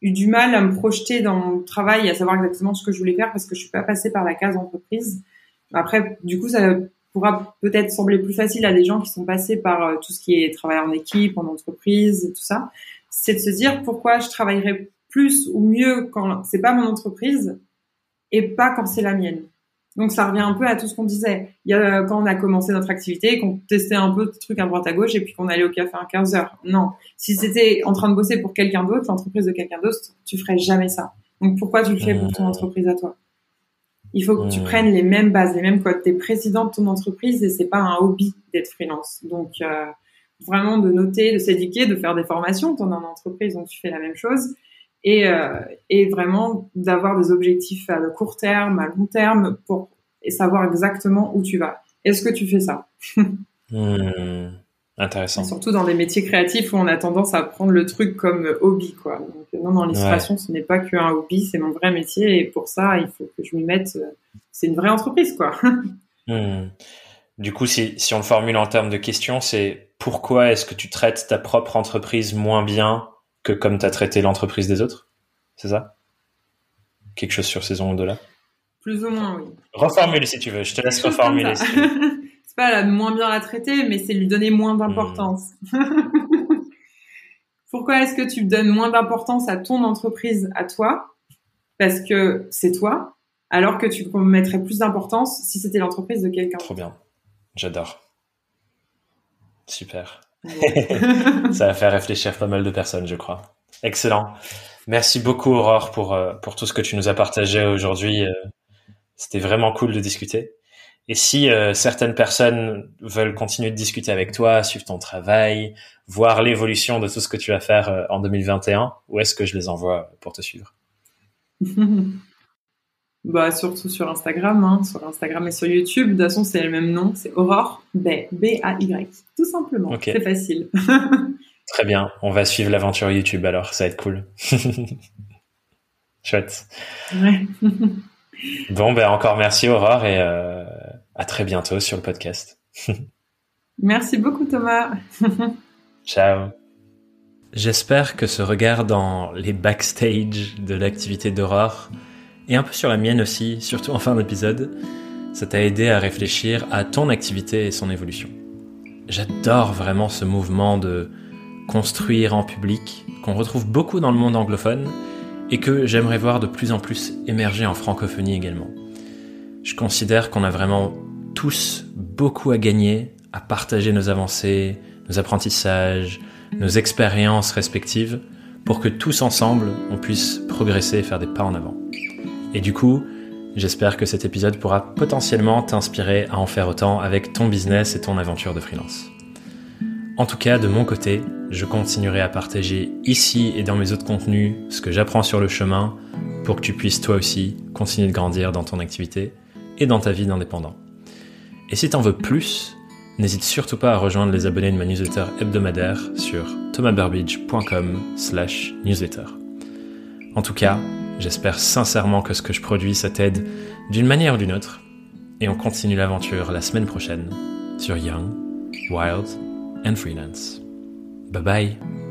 eu du mal à me projeter dans mon travail, à savoir exactement ce que je voulais faire parce que je suis pas passée par la case entreprise. Après, du coup, ça pourra peut-être sembler plus facile à des gens qui sont passés par euh, tout ce qui est travail en équipe, en entreprise, tout ça. C'est de se dire pourquoi je travaillerai plus ou mieux quand c'est pas mon entreprise et pas quand c'est la mienne. Donc ça revient un peu à tout ce qu'on disait. Il y a quand on a commencé notre activité, qu'on testait un peu de trucs à droite à gauche et puis qu'on allait au café à 15 heures. Non. Si c'était en train de bosser pour quelqu'un d'autre, l'entreprise de quelqu'un d'autre, tu ferais jamais ça. Donc pourquoi tu le fais pour ton mmh. entreprise à toi? Il faut que tu prennes les mêmes bases, les mêmes codes. Tu es président de ton entreprise et c'est pas un hobby d'être freelance. Donc, euh, vraiment de noter, de s'éduquer, de faire des formations. Tu en entreprise, donc tu fais la même chose. Et, euh, et vraiment d'avoir des objectifs à court terme, à long terme, pour savoir exactement où tu vas. Est-ce que tu fais ça? Intéressant. surtout dans des métiers créatifs où on a tendance à prendre le truc comme hobby, quoi. Donc, non, dans l'illustration, ce n'est pas qu'un hobby, c'est mon vrai métier et pour ça, il faut que je m'y mette. Euh, c'est une vraie entreprise, quoi. Hmm. Du coup, si, si on le formule en termes de question, c'est pourquoi est-ce que tu traites ta propre entreprise moins bien que comme tu as traité l'entreprise des autres? C'est ça? Quelque chose sur ces ondes-là? Plus ou moins, oui. Reformule si tu veux, je te laisse reformuler. pas la moins bien la traiter, mais c'est lui donner moins d'importance. Pourquoi est-ce que tu donnes moins d'importance à ton entreprise, à toi? Parce que c'est toi, alors que tu mettrais plus d'importance si c'était l'entreprise de quelqu'un. Trop bien. J'adore. Super. Ça va faire réfléchir pas mal de personnes, je crois. Excellent. Merci beaucoup, Aurore, pour, euh, pour tout ce que tu nous as partagé aujourd'hui. Euh, c'était vraiment cool de discuter. Et si euh, certaines personnes veulent continuer de discuter avec toi, suivre ton travail, voir l'évolution de tout ce que tu vas faire euh, en 2021, où est-ce que je les envoie pour te suivre? Bah surtout sur Instagram, hein, sur Instagram et sur YouTube. De toute façon, c'est le même nom, c'est Aurore B B A Y, tout simplement. C'est facile. Très bien, on va suivre l'aventure YouTube alors, ça va être cool. Chouette. Ouais. bon, ben encore merci Aurore et euh, à très bientôt sur le podcast. Merci beaucoup Thomas. Ciao. J'espère que ce regard dans les backstage de l'activité d'Aurore et un peu sur la mienne aussi, surtout en fin d'épisode, ça t'a aidé à réfléchir à ton activité et son évolution. J'adore vraiment ce mouvement de construire en public qu'on retrouve beaucoup dans le monde anglophone et que j'aimerais voir de plus en plus émerger en francophonie également. Je considère qu'on a vraiment tous beaucoup à gagner à partager nos avancées, nos apprentissages, nos expériences respectives pour que tous ensemble on puisse progresser et faire des pas en avant. Et du coup, j'espère que cet épisode pourra potentiellement t'inspirer à en faire autant avec ton business et ton aventure de freelance. En tout cas, de mon côté, je continuerai à partager ici et dans mes autres contenus ce que j'apprends sur le chemin pour que tu puisses toi aussi continuer de grandir dans ton activité et dans ta vie d'indépendant. Et si t'en veux plus, n'hésite surtout pas à rejoindre les abonnés de ma newsletter hebdomadaire sur thomasburbidge.com slash newsletter. En tout cas, j'espère sincèrement que ce que je produis, ça t'aide d'une manière ou d'une autre. Et on continue l'aventure la semaine prochaine sur Young, Wild and Freelance. Bye bye